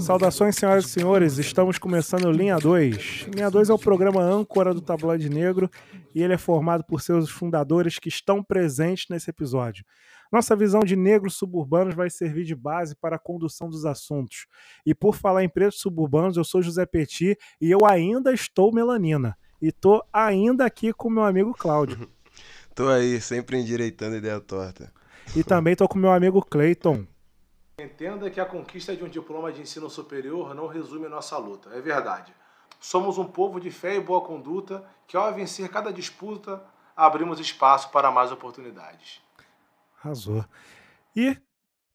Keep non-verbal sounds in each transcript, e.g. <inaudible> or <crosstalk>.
Saudações, senhoras e senhores, estamos começando Linha 2. Linha 2 é o programa âncora do Tabloide Negro e ele é formado por seus fundadores que estão presentes nesse episódio. Nossa visão de negros suburbanos vai servir de base para a condução dos assuntos. E por falar em pretos suburbanos, eu sou José Petit e eu ainda estou melanina. E tô ainda aqui com meu amigo Cláudio. <laughs> tô aí, sempre endireitando ideia torta. E também tô com meu amigo Clayton. Entenda que a conquista de um diploma de ensino superior não resume nossa luta, é verdade. Somos um povo de fé e boa conduta que, ao vencer cada disputa, abrimos espaço para mais oportunidades. Arrasou. E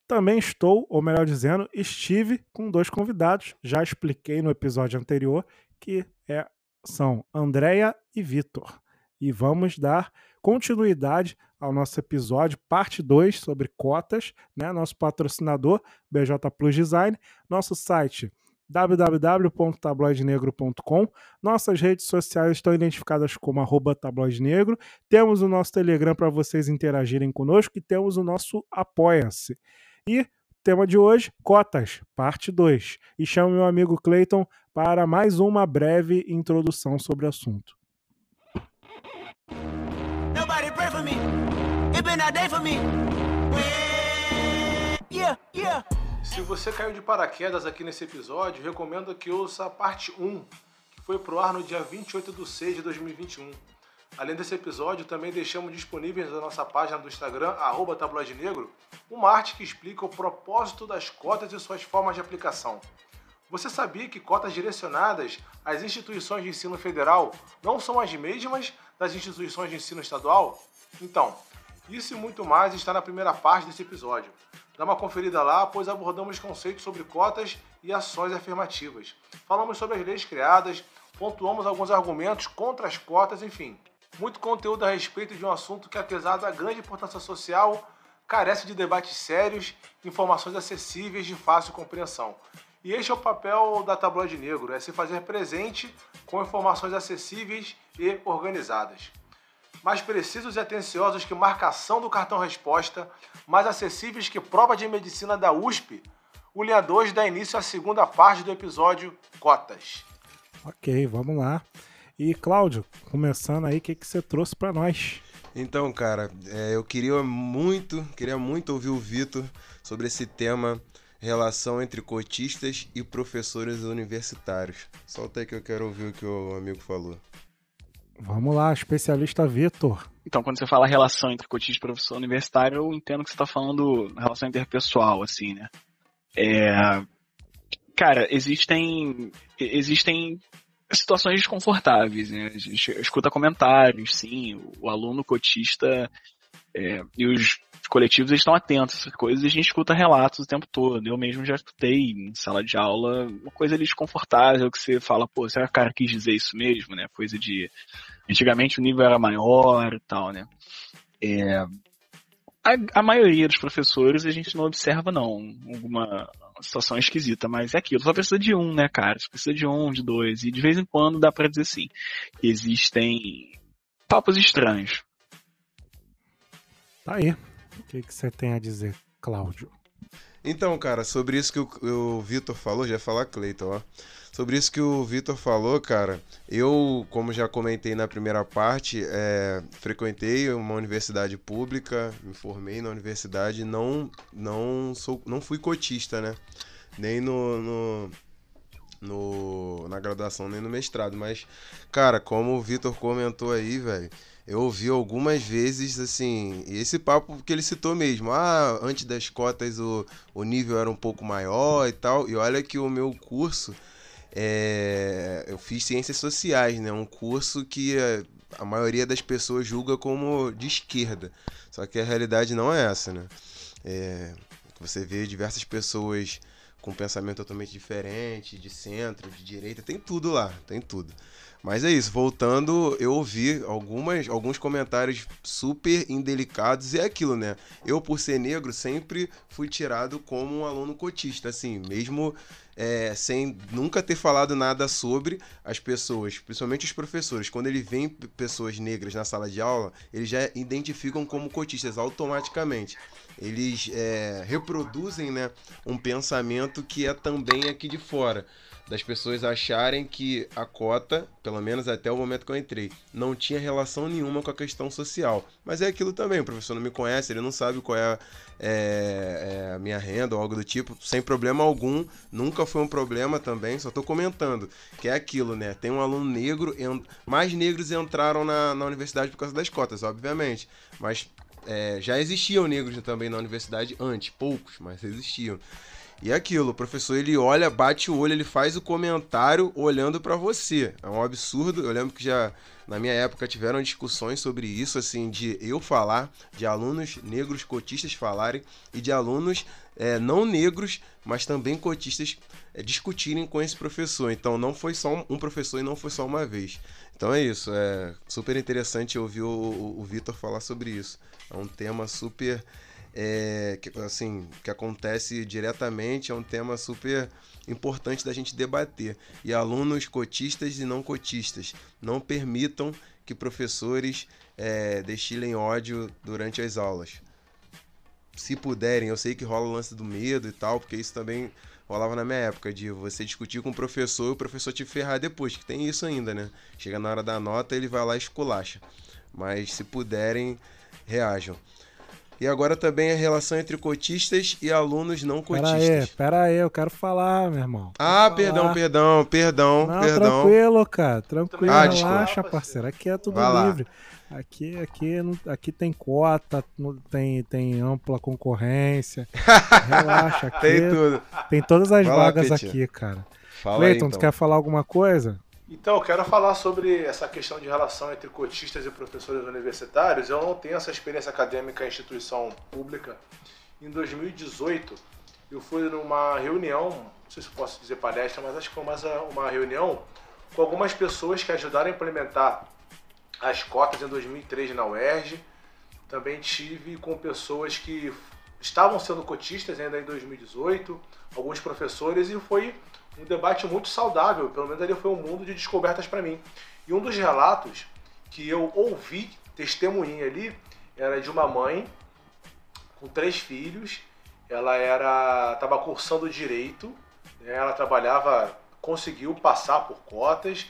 também estou, ou melhor dizendo, estive com dois convidados. Já expliquei no episódio anterior que é, são Andréia e Vitor. E vamos dar continuidade ao nosso episódio, parte 2, sobre cotas, né? Nosso patrocinador, BJ Plus Design, nosso site www.tabloidenegro.com. Nossas redes sociais estão identificadas como arroba tabloidenegro. Temos o nosso Telegram para vocês interagirem conosco e temos o nosso Apoia-se. E tema de hoje, cotas, parte 2. E chamo meu amigo Clayton para mais uma breve introdução sobre o assunto. Me. It been a day for me. Yeah, yeah. Se você caiu de paraquedas aqui nesse episódio, recomendo que ouça a parte 1, que foi pro ar no dia 28 de 6 de 2021. Além desse episódio, também deixamos disponíveis na nossa página do Instagram, arroba negro, uma arte que explica o propósito das cotas e suas formas de aplicação. Você sabia que cotas direcionadas às instituições de ensino federal não são as mesmas das instituições de ensino estadual? Então, isso e muito mais está na primeira parte desse episódio. Dá uma conferida lá, pois abordamos conceitos sobre cotas e ações afirmativas. Falamos sobre as leis criadas, pontuamos alguns argumentos contra as cotas, enfim. Muito conteúdo a respeito de um assunto que, apesar da grande importância social, carece de debates sérios, informações acessíveis de fácil compreensão. E este é o papel da Tabloide Negro, é se fazer presente com informações acessíveis e organizadas. Mais precisos e atenciosos que marcação do cartão resposta, mais acessíveis que prova de medicina da USP, o Linha 2 dá início à segunda parte do episódio Cotas. Ok, vamos lá. E Cláudio, começando aí, o que, que você trouxe para nós? Então, cara, é, eu queria muito, queria muito ouvir o Vitor sobre esse tema relação entre cotistas e professores universitários. Solta aí que eu quero ouvir o que o amigo falou. Vamos lá, especialista Vitor. Então, quando você fala relação entre cotista e professor universitário, eu entendo que você está falando relação interpessoal, assim, né? É... Cara, existem, existem situações desconfortáveis, né? A gente escuta comentários, sim, o aluno cotista é, e os coletivos estão atentos a essas coisas e a gente escuta relatos o tempo todo. Eu mesmo já escutei em sala de aula uma coisa ali desconfortável que você fala, pô, será que o cara quis dizer isso mesmo, né? Coisa de. Antigamente o nível era maior e tal, né? É, a, a, maioria dos professores a gente não observa, não, alguma situação esquisita, mas é aquilo, só precisa de um, né, cara? Só precisa de um, de dois, e de vez em quando dá pra dizer sim. Existem papos estranhos. Tá aí. O que, você tem a dizer, Cláudio? Então, cara, sobre isso que o, o Vitor falou, já ia falar Cleiton, ó. Sobre isso que o Vitor falou, cara, eu, como já comentei na primeira parte, é, frequentei uma universidade pública, me formei na universidade, não, não, sou, não fui cotista, né? Nem no, no, no na graduação, nem no mestrado. Mas, cara, como o Vitor comentou aí, velho, eu ouvi algumas vezes, assim, esse papo que ele citou mesmo. Ah, antes das cotas o, o nível era um pouco maior e tal. E olha que o meu curso, é, eu fiz ciências sociais, né? Um curso que a, a maioria das pessoas julga como de esquerda. Só que a realidade não é essa, né? É, você vê diversas pessoas com pensamento totalmente diferente, de centro, de direita, tem tudo lá, tem tudo. Mas é isso, voltando, eu ouvi algumas, alguns comentários super indelicados e é aquilo, né? Eu, por ser negro, sempre fui tirado como um aluno cotista, assim, mesmo é, sem nunca ter falado nada sobre as pessoas, principalmente os professores. Quando ele vê pessoas negras na sala de aula, eles já identificam como cotistas automaticamente. Eles é, reproduzem né, um pensamento que é também aqui de fora das pessoas acharem que a cota, pelo menos até o momento que eu entrei, não tinha relação nenhuma com a questão social. Mas é aquilo também, o professor não me conhece, ele não sabe qual é, é, é a minha renda ou algo do tipo, sem problema algum, nunca foi um problema também, só estou comentando, que é aquilo, né? Tem um aluno negro, mais negros entraram na, na universidade por causa das cotas, obviamente, mas é, já existiam negros também na universidade antes, poucos, mas existiam. E aquilo, o professor ele olha, bate o olho, ele faz o comentário olhando para você. É um absurdo. Eu lembro que já na minha época tiveram discussões sobre isso, assim, de eu falar, de alunos negros cotistas falarem e de alunos é, não negros, mas também cotistas é, discutirem com esse professor. Então não foi só um professor e não foi só uma vez. Então é isso, é super interessante ouvir o, o, o Vitor falar sobre isso. É um tema super é, que, assim, que acontece diretamente, é um tema super importante da gente debater. E alunos cotistas e não cotistas não permitam que professores é, destilem ódio durante as aulas. Se puderem, eu sei que rola o lance do medo e tal, porque isso também rolava na minha época, de você discutir com o professor e o professor te ferrar depois, que tem isso ainda, né? Chega na hora da nota, ele vai lá e esculacha. Mas se puderem, reajam. E agora também a relação entre cotistas e alunos não cotistas. Pera aí, pera aí, eu quero falar, meu irmão. Quero ah, falar. perdão, perdão, perdão, não, perdão. Tranquilo, cara, tranquilo, ah, relaxa, parceiro. Aqui é tudo Vai livre. Lá. Aqui, aqui, aqui tem cota, tem, tem ampla concorrência. <laughs> Relaxa, aqui. tem tudo. Tem todas as Vai vagas lá, aqui, cara. Fala Cleiton, então. tu quer falar alguma coisa? Então, eu quero falar sobre essa questão de relação entre cotistas e professores universitários. Eu não tenho essa experiência acadêmica em instituição pública. Em 2018, eu fui numa reunião, não sei se posso dizer palestra, mas acho que foi mais uma reunião com algumas pessoas que ajudaram a implementar as cotas em 2003 na UERJ. Também tive com pessoas que estavam sendo cotistas ainda em 2018, alguns professores, e foi um debate muito saudável, pelo menos ali foi um mundo de descobertas para mim. E um dos relatos que eu ouvi, testemunhei ali, era de uma mãe com três filhos. Ela era estava cursando direito, né? ela trabalhava, conseguiu passar por cotas,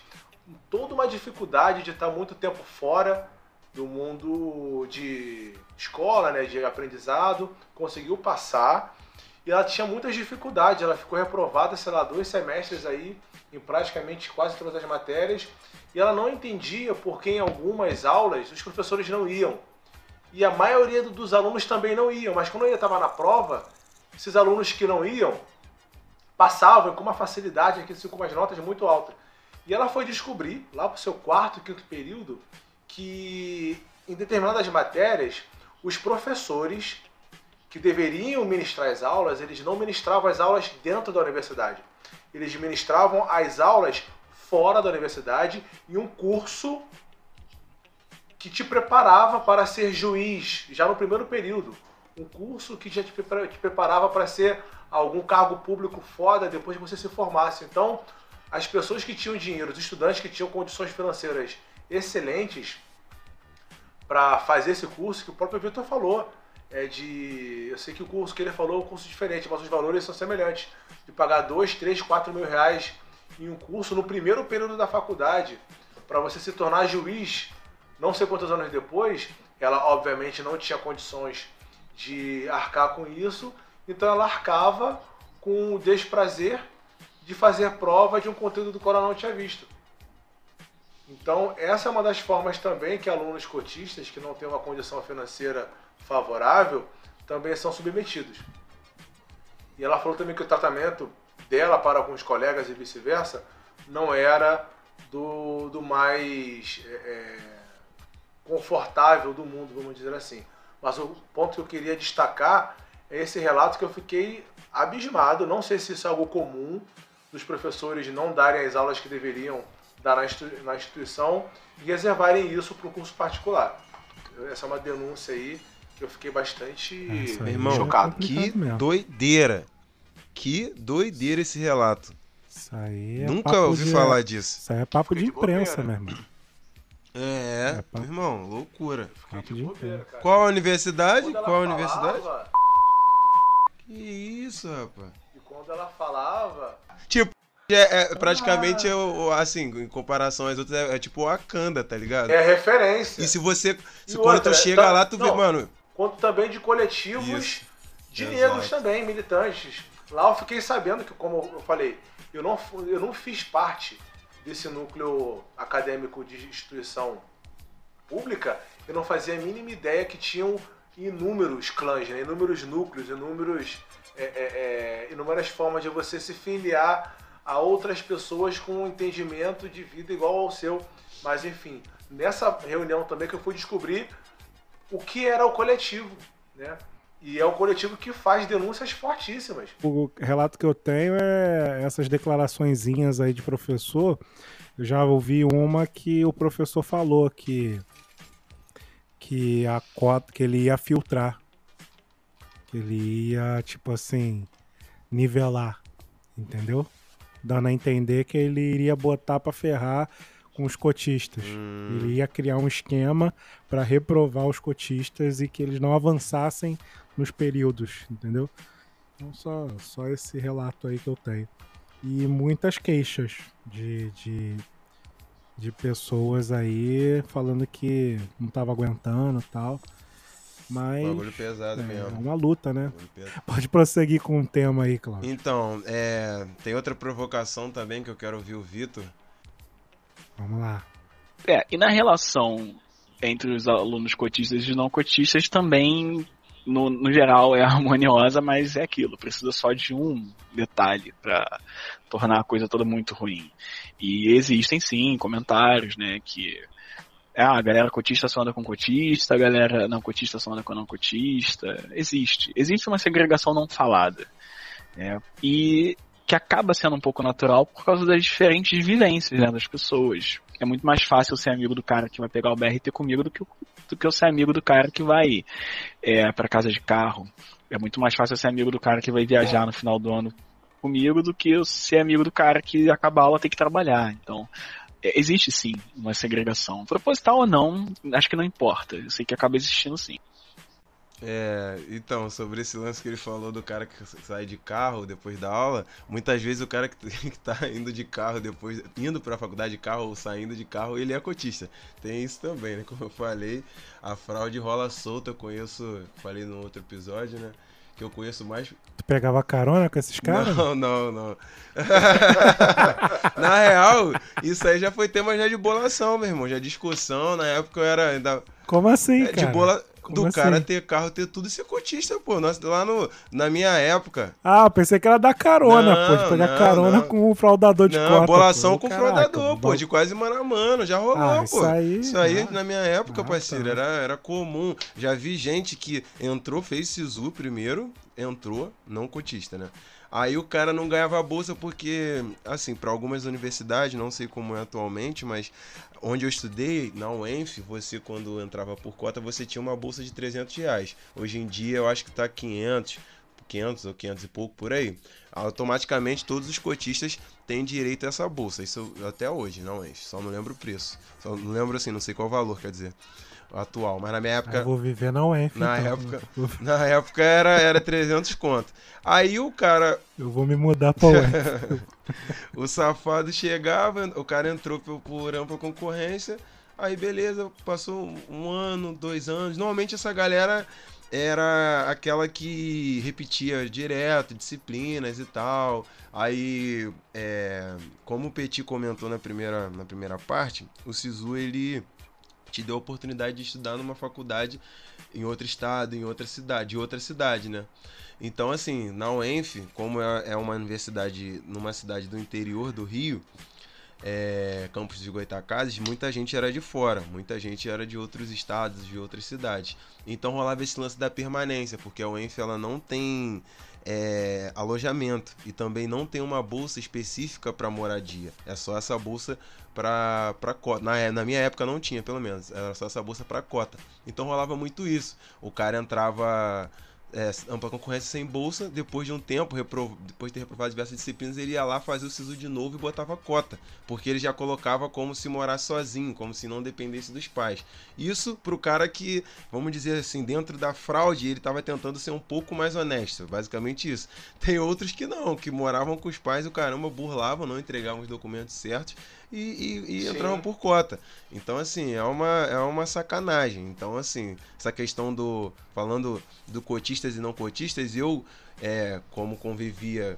toda uma dificuldade de estar muito tempo fora do mundo de escola, né, de aprendizado, conseguiu passar e ela tinha muitas dificuldades. Ela ficou reprovada, sei lá, dois semestres aí em praticamente quase todas as matérias e ela não entendia porque em algumas aulas os professores não iam. E a maioria dos alunos também não iam, mas quando ele estava na prova, esses alunos que não iam passavam com uma facilidade, com umas notas muito altas. E ela foi descobrir, lá para o seu quarto, quinto período, que em determinadas matérias os professores que deveriam ministrar as aulas, eles não ministravam as aulas dentro da universidade. Eles ministravam as aulas fora da universidade em um curso que te preparava para ser juiz já no primeiro período. Um curso que já te preparava para ser algum cargo público foda depois que você se formasse. Então, as pessoas que tinham dinheiro, os estudantes que tinham condições financeiras excelentes para fazer esse curso, que o próprio Vitor falou, é de. Eu sei que o curso que ele falou é um curso diferente, mas os valores são semelhantes. De pagar 2, 3, 4 mil reais em um curso no primeiro período da faculdade, para você se tornar juiz, não sei quantos anos depois, ela obviamente não tinha condições de arcar com isso, então ela arcava com o desprazer de fazer prova de um conteúdo do qual ela não tinha visto. Então, essa é uma das formas também que alunos cotistas que não têm uma condição financeira favorável também são submetidos. E ela falou também que o tratamento dela para alguns colegas e vice-versa não era do, do mais é, é, confortável do mundo, vamos dizer assim. Mas o ponto que eu queria destacar é esse relato que eu fiquei abismado. Não sei se isso é algo comum dos professores não darem as aulas que deveriam dar na, na instituição e reservarem isso para um curso particular. Essa é uma denúncia aí eu fiquei bastante Meu irmão, chocado. Que mesmo. doideira. Que doideira esse relato. Isso aí é Nunca ouvi de- falar disso. Isso aí é papo de bobeira. imprensa, meu irmão. É, É, irmão, loucura. Fiquei Papo de de bobeira, cara. Qual a universidade? Qual a universidade? falava- Que isso, rapaz. E quando ela falava. É, é, praticamente, é o- o- assim, em comparação às outras, é, é tipo o Wakanda, tá ligado? É referência. E se você. Se E quando outra, tu chega tá- lá, tu vê, não. mano. Quanto também de coletivos Isso. de Exato. negros também, militantes. Lá eu fiquei sabendo que, como eu falei, eu não, eu não fiz parte desse núcleo acadêmico de instituição pública, eu não fazia a mínima ideia que tinham inúmeros clãs, né? inúmeros núcleos, inúmeros, é, é, é, inúmeras formas de você se filiar a outras pessoas com um entendimento de vida igual ao seu. Mas enfim, nessa reunião também que eu fui descobrir o que era o coletivo, né? E é um coletivo que faz denúncias fortíssimas. O relato que eu tenho é essas declaraçõezinhas aí de professor. Eu já ouvi uma que o professor falou que que a cota que ele ia filtrar, que ele ia tipo assim nivelar, entendeu? Dando a entender que ele iria botar pra ferrar com os cotistas. Hum, Ele ia criar um esquema para reprovar os cotistas e que eles não avançassem nos períodos, entendeu? Então só, só esse relato aí que eu tenho. E muitas queixas de, de, de pessoas aí falando que não tava aguentando e tal. Mas bagulho pesado é mesmo. uma luta, né? Pode prosseguir com o tema aí, Cláudio. Então, é, tem outra provocação também que eu quero ouvir o Vitor. Vamos lá. É, e na relação entre os alunos cotistas e não cotistas também, no, no geral, é <laughs> harmoniosa, mas é aquilo, precisa só de um detalhe para tornar a coisa toda muito ruim. E existem sim comentários, né, que ah, a galera cotista só anda com cotista, a galera não cotista só anda com não cotista. Existe. Existe uma segregação não falada. né? E que acaba sendo um pouco natural por causa das diferentes vivências né, das pessoas. É muito mais fácil ser amigo do cara que vai pegar o BRT comigo do que, do que eu ser amigo do cara que vai é, para casa de carro. É muito mais fácil eu ser amigo do cara que vai viajar no final do ano comigo do que eu ser amigo do cara que acabar a aula tem que trabalhar. Então, é, existe sim uma segregação. Proposital ou não, acho que não importa. Eu sei que acaba existindo sim. É, então, sobre esse lance que ele falou do cara que sai de carro depois da aula, muitas vezes o cara que, <laughs> que tá indo de carro depois, indo pra faculdade de carro ou saindo de carro, ele é cotista. Tem isso também, né? <laughs> Como eu falei, a fraude rola solta, eu conheço, falei no outro episódio, né? Que eu conheço mais Tu pegava carona com esses caras? Não, <laughs> não, não. Na real, isso aí já foi tema já de bolação, meu irmão. Já discussão. Na época eu era ainda. Como assim, é, cara? de bola. Do assim? cara ter carro, ter tudo e ser cotista, pô. Nós, lá no, na minha época. Ah, pensei que era dar carona, Não, pô. De pegar não, carona não. com o fraudador de não, cota. bolação pô. com Caraca, fraudador, pô. De quase mano a mano. Já rolou, Ah, pô. isso aí- Isso aí na minha época, Ah, parceiro, tá. era, era comum. Já vi gente que entrou, fez SISU primeiro, entrou, não cotista, né? Aí o cara não ganhava a bolsa porque, assim, para algumas universidades, não sei como é atualmente, mas onde eu estudei, na UENF, você quando entrava por cota, você tinha uma bolsa de 300 reais. Hoje em dia eu acho que tá 500, 500 ou 500 e pouco por aí. Automaticamente todos os cotistas têm direito a essa bolsa. Isso até hoje, não UENF. Só não lembro o preço. Só não lembro assim, não sei qual valor, quer dizer, atual. Mas na minha Ah, época... Eu vou viver na UENF, Na então. época- Na época era, era 300 conto. Aí o cara, Eu vou me mudar pra UENF. <laughs> o safado chegava, o cara entrou por, por ampla concorrência. Aí beleza, passou um ano, dois anos. Normalmente essa galera era aquela que repetia direto, disciplinas e tal. Aí, é, como o Petit comentou na primeira, na primeira parte, o Sisu ele te deu a oportunidade de estudar numa faculdade em outro estado, em outra cidade, em outra cidade, né? Então, assim, na UENF, como é é uma universidade numa cidade do interior do Rio, é, campus de Goitacazes, muita gente era de fora, muita gente era de outros estados, de outras cidades. Então rolava esse lance da permanência, porque a UENF ela não tem é, alojamento e também não tem uma bolsa específica para moradia. É só essa bolsa para cota. Na, é, na minha época não tinha, pelo menos. Era só essa bolsa para cota. Então rolava muito isso. O cara entrava é, ampla concorrência sem bolsa, depois de um tempo, depois de ter reprovado diversas disciplinas, ele ia lá fazer o SISU de novo e botava cota, porque ele já colocava como se morar sozinho, como se não dependesse dos pais. Isso pro cara que, vamos dizer assim, dentro da fraude, ele estava tentando ser um pouco mais honesto, basicamente isso. Tem outros que não, que moravam com os pais e o caramba burlavam, não entregavam os documentos certos e, e, e entravam por cota. Então, assim, é uma, é uma sacanagem. Então, assim, essa questão do. Falando do cotistas e não cotistas, eu, é, como convivia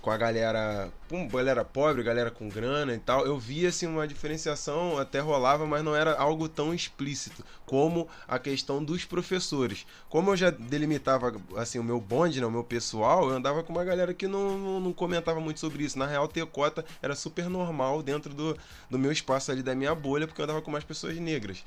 com a galera, com galera pobre, galera com grana e tal, eu via assim uma diferenciação, até rolava, mas não era algo tão explícito como a questão dos professores. Como eu já delimitava assim o meu bonde, né, o meu pessoal, eu andava com uma galera que não, não, não comentava muito sobre isso. Na real, ter cota era super normal dentro do, do meu espaço ali da minha bolha, porque eu andava com mais pessoas negras.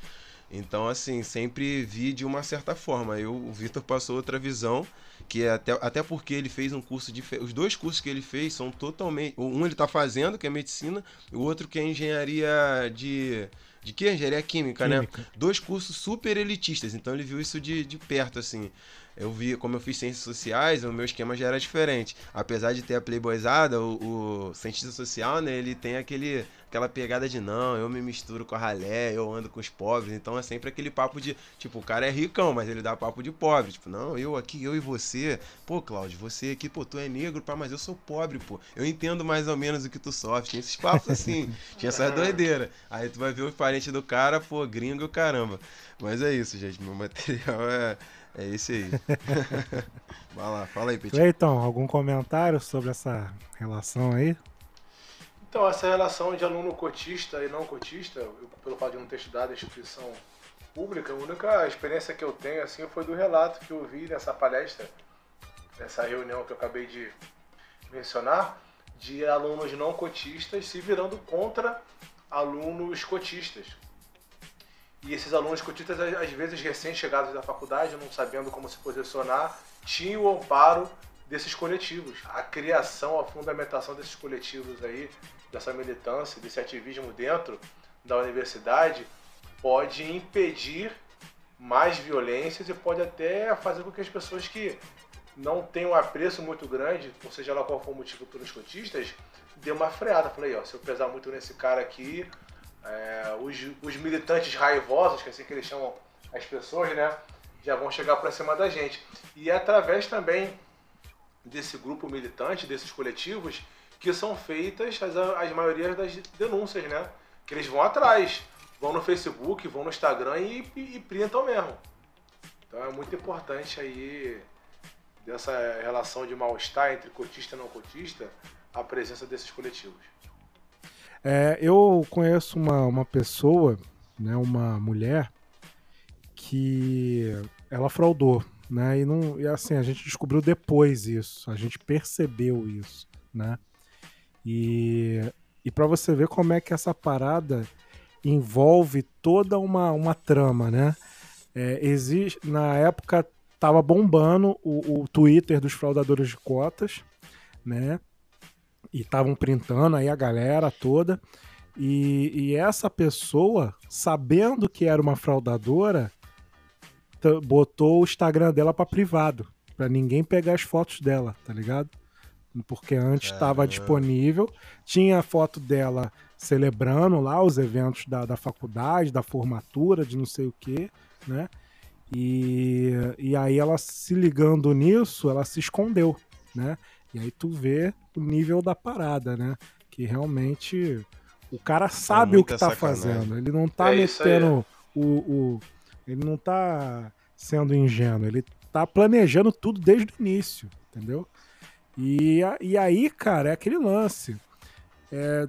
Então, assim, sempre vi de uma certa forma. Eu, o Vitor passou outra visão, que é até, até porque ele fez um curso de. Os dois cursos que ele fez são totalmente. Um ele está fazendo, que é medicina, e o outro que é engenharia de. De que? Engenharia química, né? química, né? Dois cursos super elitistas, então ele viu isso de, de perto, assim eu vi, como eu fiz ciências sociais, o meu esquema já era diferente. Apesar de ter a playboyzada, o, o cientista social, né, ele tem aquele, aquela pegada de não, eu me misturo com a ralé, eu ando com os pobres. Então é sempre aquele papo de, tipo, o cara é ricão, mas ele dá papo de pobre. Tipo, não, eu aqui, eu e você. Pô, Cláudio, você aqui, pô, tu é negro, pá, mas eu sou pobre, pô. Eu entendo mais ou menos o que tu sofre. Tinha esses papos assim, <laughs> tinha essa doideira. Aí tu vai ver os parentes do cara, pô, gringo, caramba. Mas é isso, gente. Meu material é é isso aí. <laughs> Vai lá, fala aí, Petit. Então, algum comentário sobre essa relação aí? Então, essa relação de aluno cotista e não cotista, eu, pelo fato de não ter estudado a instituição pública, a única experiência que eu tenho assim foi do relato que eu vi nessa palestra, nessa reunião que eu acabei de mencionar, de alunos não cotistas se virando contra alunos cotistas. E esses alunos cotistas, às vezes recém-chegados da faculdade, não sabendo como se posicionar, tinham o amparo desses coletivos. A criação, a fundamentação desses coletivos aí, dessa militância, desse ativismo dentro da universidade, pode impedir mais violências e pode até fazer com que as pessoas que não têm um apreço muito grande, ou seja lá qual for o motivo pelos cotistas, dê uma freada. Falei, ó, se eu pesar muito nesse cara aqui, é, os, os, militantes raivosos, que é assim que eles chamam as pessoas, né, já vão chegar para cima da gente. E é através também desse grupo militante, desses coletivos, que são feitas as, as maiorias das denúncias, né? Que eles vão atrás, vão no Facebook, vão no Instagram e, e, e printam mesmo. Então é muito importante aí dessa relação de mal-estar entre cotista e não cotista, a presença desses coletivos. É, eu conheço uma, uma pessoa, né, uma mulher, que ela fraudou, né? E, não, e assim, a gente descobriu depois isso, a gente percebeu isso, né? E, e para você ver como é que essa parada envolve toda uma, uma trama, né? É, existe, na época tava bombando o, o Twitter dos fraudadores de cotas, né? E estavam printando aí a galera toda. E, e, essa pessoa, sabendo que era uma fraudadora, botou o Instagram dela para privado, para ninguém pegar as fotos dela, tá ligado? Porque antes estava disponível, tinha a foto dela celebrando lá os eventos da, da faculdade, da formatura, de não sei o que, né? E, e aí ela se ligando nisso, ela se escondeu, né? E aí tu vê o nível da parada, né? Que realmente o cara sabe é o que tá sacanagem. fazendo. Ele não tá é metendo o, o. Ele não tá sendo ingênuo. Ele tá planejando tudo desde o início, entendeu? E, e aí, cara, é aquele lance. É,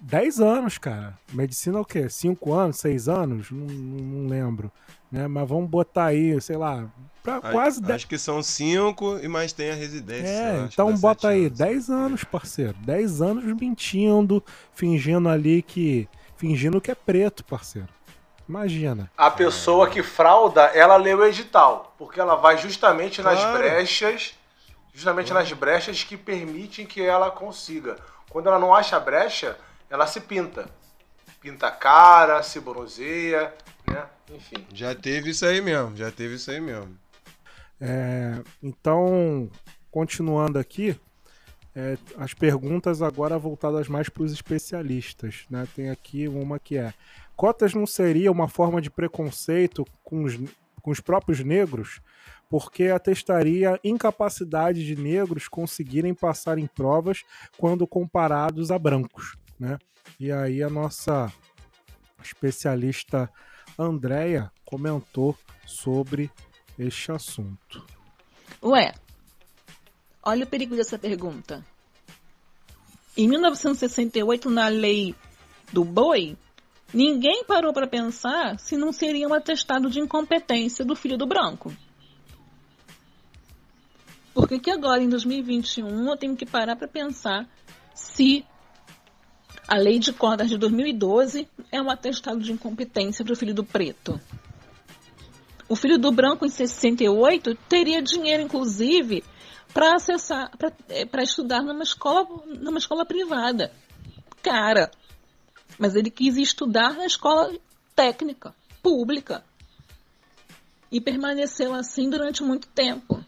10 anos, cara. Medicina é o quê? 5 anos, 6 anos? Não, não, lembro. Né? Mas vamos botar aí, sei lá, pra acho, quase 10. Acho que são 5 e mais tem a residência. É, então bota aí, anos. 10 anos, parceiro. 10 anos mentindo, fingindo ali que. Fingindo que é preto, parceiro. Imagina. A pessoa que frauda, ela lê o edital. Porque ela vai justamente claro. nas brechas. Justamente nas brechas que permitem que ela consiga. Quando ela não acha brecha, ela se pinta. Pinta a cara, se bronzeia, né? Enfim. Já teve isso aí mesmo, já teve isso aí mesmo. É, então, continuando aqui, é, as perguntas agora voltadas mais para os especialistas. Né? Tem aqui uma que é: cotas não seria uma forma de preconceito com os, com os próprios negros? Porque atestaria incapacidade de negros conseguirem passar em provas quando comparados a brancos. Né? E aí a nossa especialista Andréia comentou sobre este assunto. Ué, olha o perigo dessa pergunta. Em 1968, na lei do boi, ninguém parou para pensar se não seria um atestado de incompetência do filho do branco. Por que, que agora, em 2021, eu tenho que parar para pensar se a lei de cordas de 2012 é um atestado de incompetência para o filho do preto? O filho do branco, em 68, teria dinheiro, inclusive, para acessar, para é, estudar numa escola, numa escola privada. Cara, mas ele quis estudar na escola técnica, pública. E permaneceu assim durante muito tempo.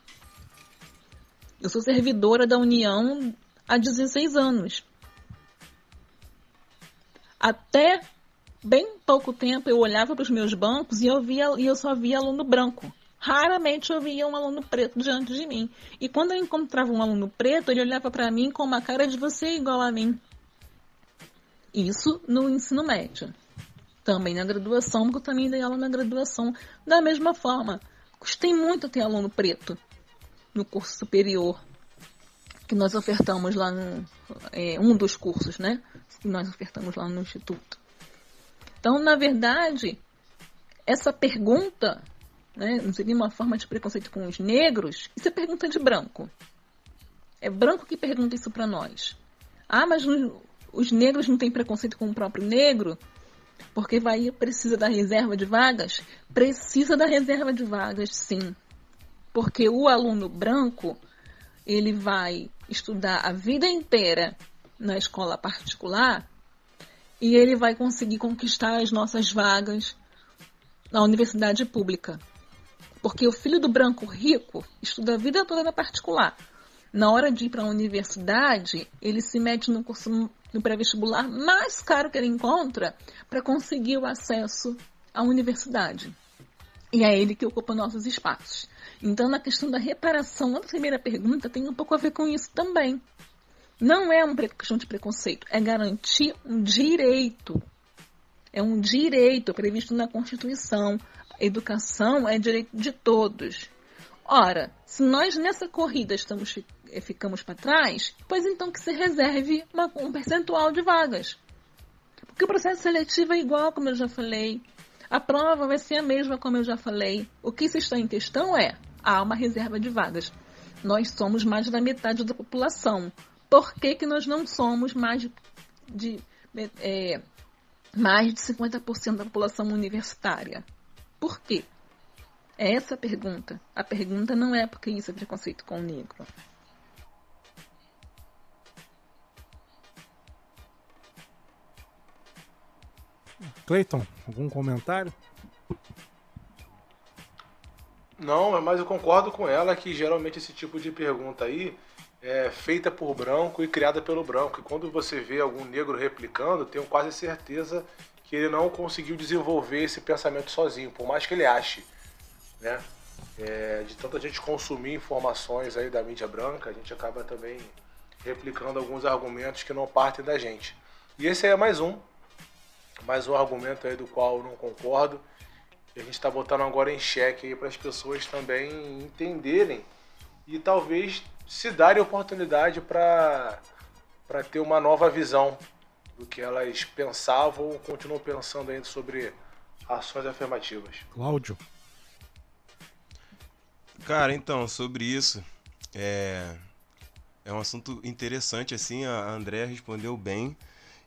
Eu sou servidora da União há 16 anos. Até bem pouco tempo eu olhava para os meus bancos e eu, via, e eu só via aluno branco. Raramente eu via um aluno preto diante de mim. E quando eu encontrava um aluno preto, ele olhava para mim com uma cara de você igual a mim. Isso no ensino médio. Também na graduação, porque eu também dei aula na graduação da mesma forma. Custei muito ter aluno preto no curso superior que nós ofertamos lá no é, um dos cursos, né? Que nós ofertamos lá no instituto. Então, na verdade, essa pergunta, né, não seria uma forma de preconceito com os negros? Isso é pergunta de branco. É branco que pergunta isso para nós. Ah, mas os negros não têm preconceito com o próprio negro? Porque vai precisa da reserva de vagas? Precisa da reserva de vagas, sim. Porque o aluno branco, ele vai estudar a vida inteira na escola particular e ele vai conseguir conquistar as nossas vagas na universidade pública. Porque o filho do branco rico estuda a vida toda na particular. Na hora de ir para a universidade, ele se mete no curso no pré-vestibular mais caro que ele encontra para conseguir o acesso à universidade. E é ele que ocupa nossos espaços. Então, na questão da reparação, a primeira pergunta tem um pouco a ver com isso também. Não é uma questão de preconceito, é garantir um direito. É um direito previsto na Constituição. A educação é direito de todos. Ora, se nós nessa corrida estamos, eh, ficamos para trás, pois então que se reserve uma, um percentual de vagas. Porque o processo seletivo é igual, como eu já falei. A prova vai ser a mesma, como eu já falei. O que se está em questão é há uma reserva de vagas. Nós somos mais da metade da população. Por que, que nós não somos mais de, é, mais de 50% da população universitária? Por quê? É essa pergunta. A pergunta não é porque isso é preconceito com o negro. Cleiton, algum comentário? Não, mas eu concordo com ela que geralmente esse tipo de pergunta aí é feita por branco e criada pelo branco. E quando você vê algum negro replicando, tenho quase certeza que ele não conseguiu desenvolver esse pensamento sozinho, por mais que ele ache, né? É, de tanta gente consumir informações aí da mídia branca, a gente acaba também replicando alguns argumentos que não partem da gente. E esse aí é mais um, mais um argumento aí do qual eu não concordo a gente está botando agora em xeque para as pessoas também entenderem e talvez se darem oportunidade para ter uma nova visão do que elas pensavam ou continuam pensando ainda sobre ações afirmativas. Cláudio. Cara, então, sobre isso, é, é um assunto interessante, assim, a André respondeu bem.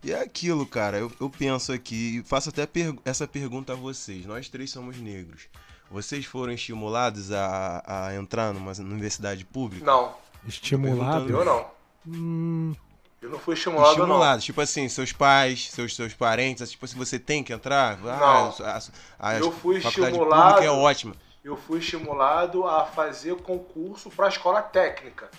E é aquilo, cara. Eu, eu penso aqui, e faço até per essa pergunta a vocês. Nós três somos negros. Vocês foram estimulados a, a entrar numa universidade pública? Não. Estimulado? Eu não. Hum... Eu não fui estimulado, estimulado. não. Tipo assim, seus pais, seus, seus parentes, tipo assim, você tem que entrar? Ah, não. A, a, a eu fui faculdade estimulado. pública é ótima. eu fui estimulado a fazer concurso para a escola técnica.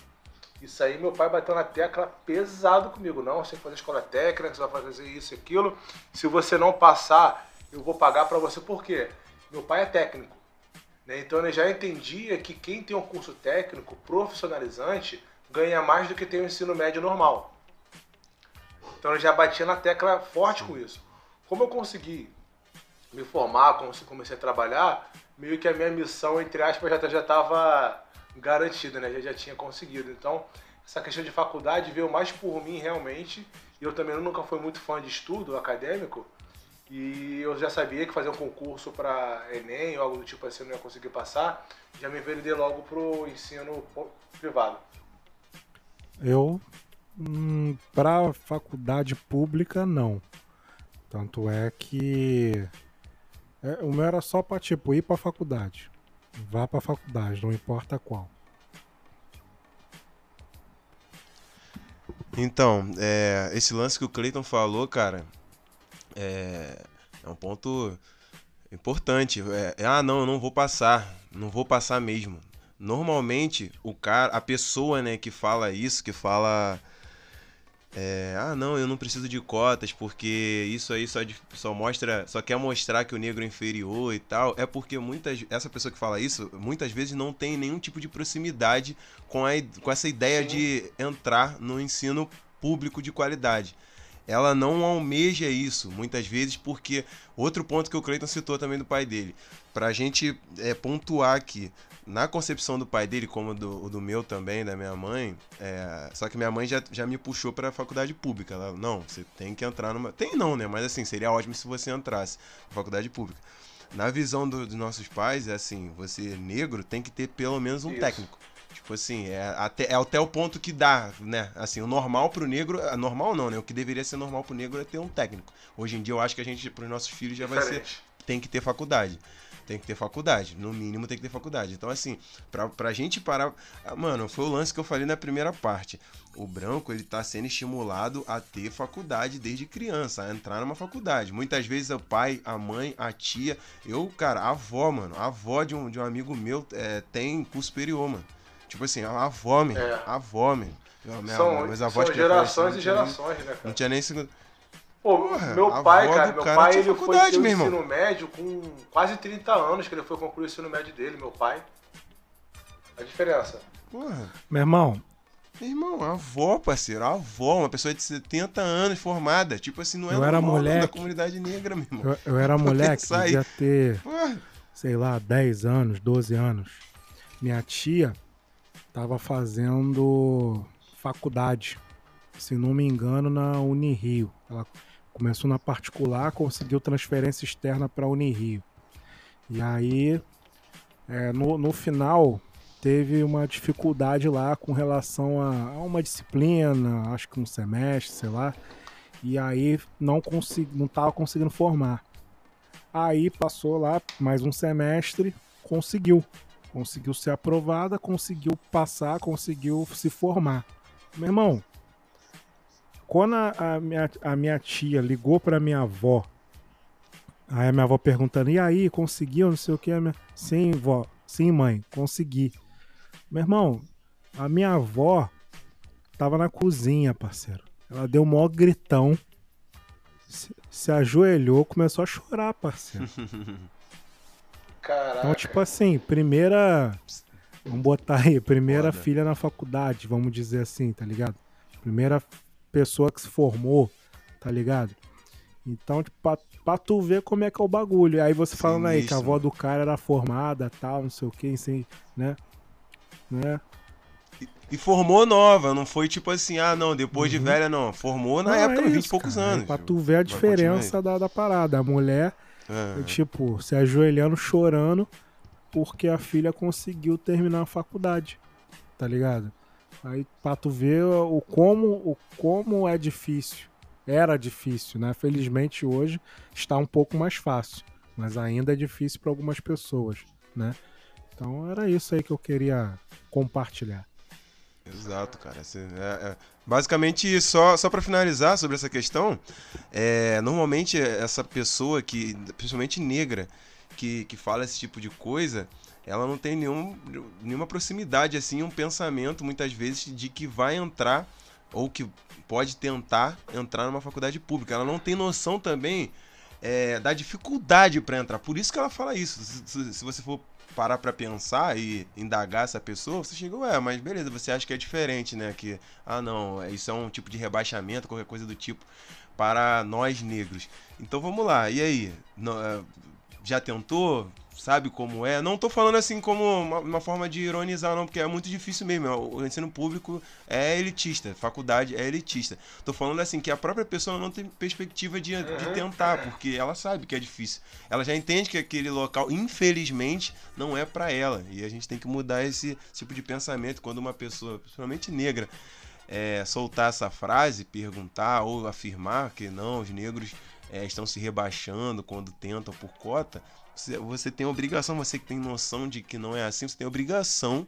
Isso aí meu pai bateu na tecla pesado comigo. Não, você que fazer escola técnica, você vai fazer isso aquilo. Se você não passar, eu vou pagar para você. Por quê? Meu pai é técnico. Né? Então ele já entendia que quem tem um curso técnico profissionalizante ganha mais do que tem o um ensino médio normal. Então ele já batia na tecla forte com isso. Como eu consegui me formar, comecei a trabalhar, meio que a minha missão, entre aspas, já estava garantida, né? Já, já tinha conseguido. Então, essa questão de faculdade veio mais por mim realmente. E eu também nunca fui muito fã de estudo acadêmico. E eu já sabia que fazer um concurso para Enem ou algo do tipo assim eu não ia conseguir passar. Já me enveredei logo pro ensino privado. Eu, hum, para faculdade pública, não. Tanto é que é, o meu era só para tipo ir para faculdade. Vá para faculdade, não importa qual. Então, é, esse lance que o Clayton falou, cara, é, é um ponto importante. É, ah, não, eu não vou passar, não vou passar mesmo. Normalmente, o cara, a pessoa, né, que fala isso, que fala é, ah, não, eu não preciso de cotas porque isso aí só, só mostra, só quer mostrar que o negro é inferior e tal. É porque muitas, essa pessoa que fala isso, muitas vezes não tem nenhum tipo de proximidade com, a, com essa ideia Sim. de entrar no ensino público de qualidade. Ela não almeja isso, muitas vezes, porque outro ponto que o Cleiton citou também do pai dele. Pra gente é, pontuar aqui, na concepção do pai dele, como do, do meu também, da minha mãe, é, só que minha mãe já, já me puxou para a faculdade pública. Ela, não, você tem que entrar numa. Tem não, né? Mas assim, seria ótimo se você entrasse na faculdade pública. Na visão do, dos nossos pais, é assim: você negro tem que ter pelo menos um Isso. técnico. Tipo assim, é até, é até o ponto que dá, né? Assim, o normal pro negro. É, normal não, né? O que deveria ser normal pro negro é ter um técnico. Hoje em dia eu acho que a gente, pros nossos filhos, já vai ser. Tem que ter faculdade tem que ter faculdade. No mínimo tem que ter faculdade. Então, assim, pra, pra gente parar. Ah, mano, foi o lance que eu falei na primeira parte. O branco, ele tá sendo estimulado a ter faculdade desde criança, a entrar numa faculdade. Muitas vezes o pai, a mãe, a tia. Eu, cara, a avó, mano. A avó de um, de um amigo meu é, tem curso superior, mano. Tipo assim, a avó, meu. É. A avó, meu. São, são gerações e gerações, né, cara? Não tinha nem segundo. Pô, Porra, meu pai, cara, meu cara pai ele foi ter o ensino médio com quase 30 anos que ele foi concluir o ensino médio dele, meu pai. A diferença. Porra. Meu irmão. Meu irmão, a avó, parceiro, a avó, uma pessoa de 70 anos formada. Tipo assim, não é eu era moleque, da comunidade negra, meu irmão. Eu, eu era moleque, devia ter, Porra. sei lá, 10 anos, 12 anos. Minha tia tava fazendo faculdade, se não me engano, na Unirio. Ela Começou na particular, conseguiu transferência externa para a Unirio. E aí, é, no, no final, teve uma dificuldade lá com relação a, a, uma disciplina, acho que um semestre, sei lá. E aí não consegui, não conseguindo formar. Aí passou lá mais um semestre, conseguiu. Conseguiu ser aprovada, conseguiu passar, conseguiu se formar. Meu irmão, quando a, a, minha, a minha tia ligou pra minha avó, aí a minha avó perguntando, e aí, conseguiu, não sei o que, minha... sim, vó, sim, mãe, consegui. Meu irmão, a minha avó tava na cozinha, parceiro. Ela deu um maior gritão, se, se ajoelhou, começou a chorar, parceiro. <laughs> Caraca. Então, tipo assim, primeira. Vamos botar aí, primeira Foda. filha na faculdade, vamos dizer assim, tá ligado? Primeira pessoa que se formou, tá ligado? Então, tipo, pra, pra tu ver como é que é o bagulho. Aí você falando aí que a avó do cara era formada, tal, não sei o que, assim, né? Né? E, e, formou nova, não foi tipo assim, ah, não, depois uhum. de velha, não. Formou na não, época, é 20 e poucos cara, anos. Pra tu ver a diferença da, da parada. A mulher, é. tipo, se ajoelhando, chorando, porque a filha conseguiu terminar a faculdade, tá ligado? Aí pra tu ver o como, o como é difícil. Era difícil, né? Felizmente hoje está um pouco mais fácil. Mas ainda é difícil para algumas pessoas, né? Então era isso aí que eu queria compartilhar. Exato, cara. É, é, basicamente, só, só para finalizar sobre essa questão, é, normalmente essa pessoa que, principalmente negra, que, que fala esse tipo de coisa, ela não tem nenhum, nenhuma proximidade, assim, um pensamento, muitas vezes, de que vai entrar ou que pode tentar entrar numa faculdade pública. Ela não tem noção também é, da dificuldade para entrar. Por isso que ela fala isso. Se, se você for parar para pensar e indagar essa pessoa, você chega, ué, mas beleza, você acha que é diferente, né? Que, ah, não, isso é um tipo de rebaixamento, qualquer coisa do tipo, para nós negros. Então vamos lá, e aí? É, já tentou? Sabe como é. Não tô falando assim como uma, uma, forma de ironizar, não, porque é muito difícil mesmo. O ensino público é elitista, faculdade é elitista. Tô falando assim que a própria pessoa não tem perspectiva de, de tentar, porque ela sabe que é difícil. Ela já entende que aquele local, infelizmente, não é para ela. E a gente tem que mudar esse tipo de pensamento quando uma pessoa, principalmente negra, é, soltar essa frase, perguntar ou afirmar que não, os negros é, estão se rebaixando quando tentam por cota, você tem obrigação, você que tem noção de que não é assim, você tem obrigação.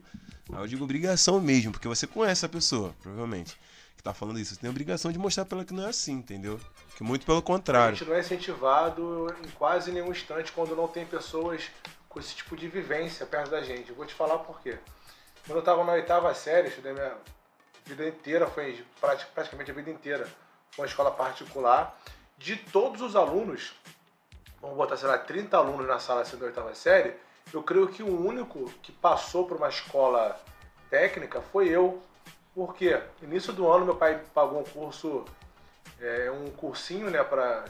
Eu digo obrigação mesmo, porque você conhece a pessoa, provavelmente, que tá falando isso. Você tem obrigação de mostrar pra ela que não é assim, entendeu? Que muito pelo contrário. A gente não é incentivado em quase nenhum instante quando não tem pessoas com esse tipo de vivência perto da gente. Eu vou te falar por quê. Quando eu tava na oitava série, estudei minha vida inteira, foi praticamente a vida inteira, uma escola particular. De todos os alunos, vamos botar, sei lá, 30 alunos na sala assim, da oitava série, eu creio que o único que passou por uma escola técnica foi eu. Por quê? Início do ano meu pai pagou um curso, é, um cursinho, né, para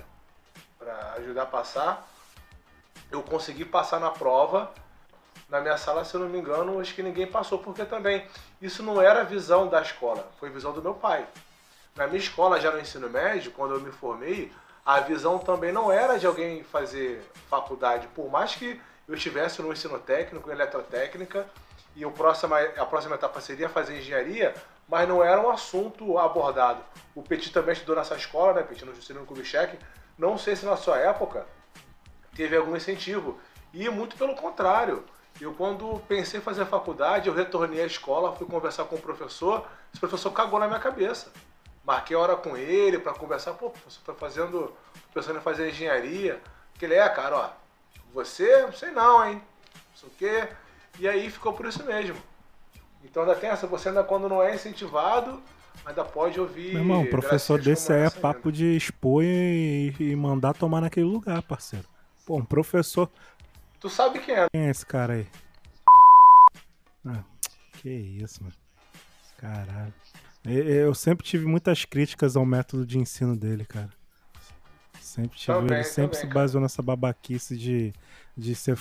ajudar a passar. Eu consegui passar na prova. Na minha sala, se eu não me engano, acho que ninguém passou, porque também isso não era a visão da escola, foi visão do meu pai. Na minha escola, já no ensino médio, quando eu me formei, a visão também não era de alguém fazer faculdade, por mais que eu estivesse no ensino técnico, em eletrotécnica, e o próximo, a próxima etapa seria fazer engenharia, mas não era um assunto abordado. O Petit também estudou nessa escola, né, Petit, no Juscelino Kubitschek, não sei se na sua época teve algum incentivo, e muito pelo contrário. Eu, quando pensei em fazer faculdade, eu retornei à escola, fui conversar com o professor, esse professor cagou na minha cabeça. Marquei hora com ele para conversar. Pô, você tá fazendo. pensando em fazer engenharia. Que ele é, cara, ó. Você, não sei não, hein? Não sei o quê. E aí ficou por isso mesmo. Então ainda tem essa, você ainda quando não é incentivado, ainda pode ouvir. Meu irmão, professor desse aí é papo ainda. de expor e, e, mandar tomar naquele lugar, parceiro. Pô, um professor. Tu sabe quem é? Quem é esse cara aí? Ah, que isso, mano. Caralho. Eu sempre tive muitas críticas ao método de ensino dele, cara. Sempre tive. Também, ele sempre também, se baseou cara. nessa babaquice de, de ser,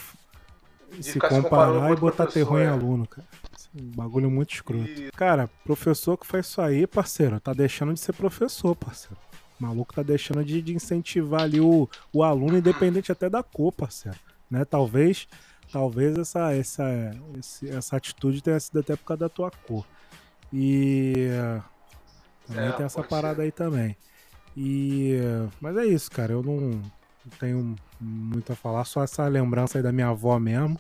de se comparar e botar terror em é. aluno, cara. Um bagulho muito escroto. E... Cara, professor que faz isso aí, parceiro, tá deixando de ser professor, parceiro. O maluco tá deixando de, de incentivar ali o, o aluno, independente até da cor, parceiro. Né? Talvez, talvez essa, essa, essa atitude tenha sido até por causa da tua cor. E também é, tem essa parada ser. aí também. E mas é isso, cara. Eu não, não tenho muito a falar, só essa lembrança aí da minha avó mesmo,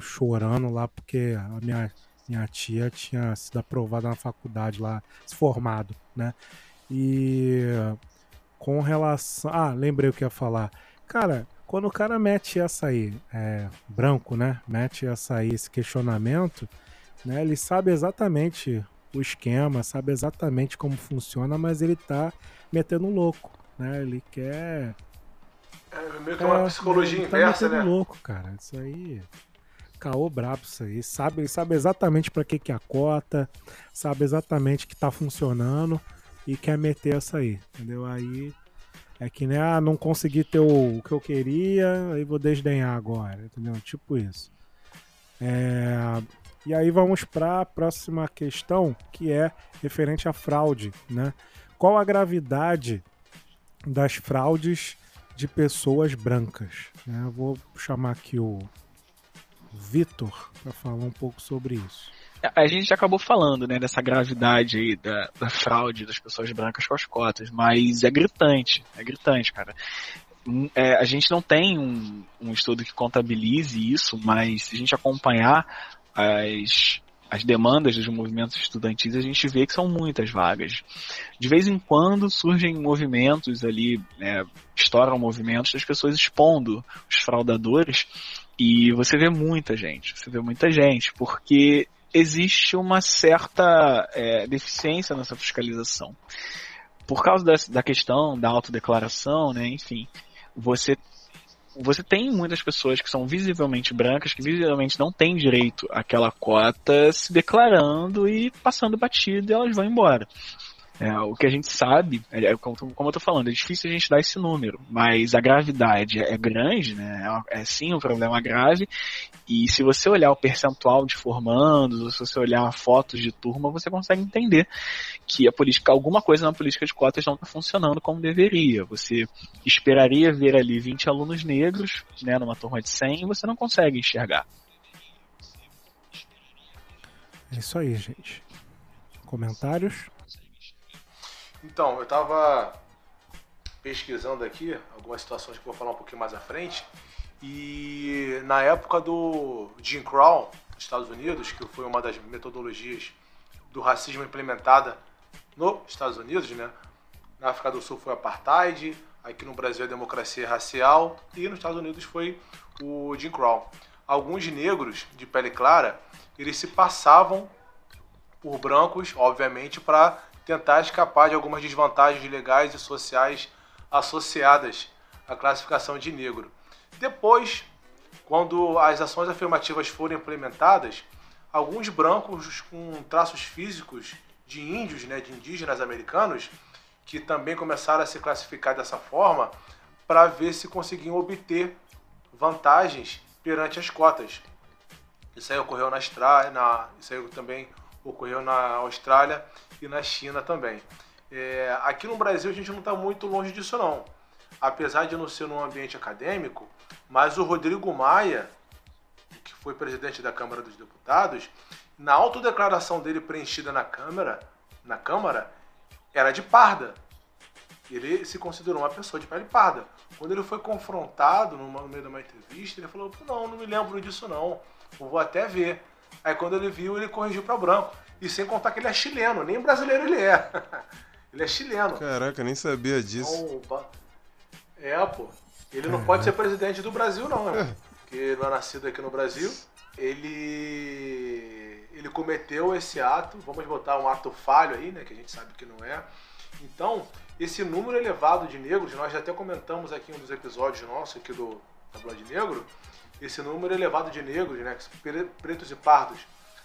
chorando lá porque a minha minha tia tinha sido aprovada na faculdade lá, se formado, né? E com relação. Ah, lembrei o que ia falar. Cara, quando o cara mete essa aí, é, branco, né? Mete essa aí, esse questionamento, né? Ele sabe exatamente o esquema, sabe exatamente como funciona, mas ele tá metendo um louco, né? Ele quer. É meio que uma é, psicologia ele tá inversa, metendo né? louco, cara. Isso aí. Caô brabo isso aí. Sabe, sabe exatamente para que que é a cota, sabe exatamente que tá funcionando e quer meter essa aí, entendeu? Aí é que nem, ah, não consegui ter o, o que eu queria, aí vou desdenhar agora, entendeu? Tipo isso. É, e aí vamos para a próxima questão, que é referente à fraude, né? Qual a gravidade das fraudes de pessoas brancas? Né? Vou chamar aqui o Vitor para falar um pouco sobre isso. A gente já acabou falando, né, dessa gravidade aí da, da fraude das pessoas brancas com as cotas, mas é gritante, é gritante, cara. Hum, é, a gente não tem um, um, estudo que contabilize isso, mas se a gente acompanhar as, as demandas dos movimentos estudantis, a gente vê que são muitas vagas. De vez em quando surgem movimentos ali, né, estouram movimentos das pessoas expondo os fraudadores e você vê muita gente, você vê muita gente, porque existe uma certa é, deficiência nessa fiscalização. Por causa da, da questão da autodeclaração, né, enfim, você você tem muitas pessoas que são visivelmente brancas, que visivelmente não têm direito àquela cota, se declarando e passando batido e elas vão embora. É, o que a gente sabe, é, é como, como, eu tô falando, é difícil a gente dar esse número, mas a gravidade é grande, né? É, é sim um problema grave. E se você olhar o percentual de formandos, ou se você olhar fotos de turma, você consegue entender que a política, alguma coisa na política de cotas não está funcionando como deveria. Você esperaria ver ali 20 alunos negros, né, numa turma de 100, e você não consegue enxergar. É isso aí, gente. Comentários? Então, eu estava pesquisando aqui algumas situações que eu vou falar um pouquinho mais à frente. E na época do Jim Crow, nos Estados Unidos, que foi uma das metodologias do racismo implementada nos Estados Unidos, né? Na África do Sul foi apartheid, aqui no Brasil a democracia racial e nos Estados Unidos foi o Jim Crow. Alguns negros de pele clara, eles se passavam por brancos, obviamente, para tentar escapar de algumas desvantagens legais e sociais associadas à classificação de negro. Depois, quando as ações afirmativas foram implementadas, alguns brancos com traços físicos de índios, né, de indígenas americanos, que também começaram a se classificar dessa forma para ver se conseguiam obter vantagens perante as cotas. Isso aí ocorreu na Austrália, na, isso aí também ocorreu na Austrália e na China também. É, aqui no Brasil a gente não está muito longe disso não. Apesar de não ser num ambiente acadêmico, mas o Rodrigo Maia, que foi presidente da Câmara dos Deputados, na autodeclaração dele preenchida na Câmara, na Câmara, era de parda. Ele se considerou uma pessoa de pele parda. Quando ele foi confrontado no meio de uma entrevista, ele falou: Não, não me lembro disso não. Eu vou até ver. Aí quando ele viu, ele corrigiu para branco. E sem contar que ele é chileno, nem brasileiro ele é. <laughs> ele é chileno. Caraca, nem sabia disso. Então, é, pô. Ele não pode ser presidente do Brasil, não, né? Porque ele não é nascido aqui no Brasil. Ele. Ele cometeu esse ato, vamos botar um ato falho aí, né? Que a gente sabe que não é. Então, esse número elevado de negros, nós já até comentamos aqui em um dos episódios nossos aqui do Tabuleiro de Negro, esse número elevado de negros, né? Pretos e pardos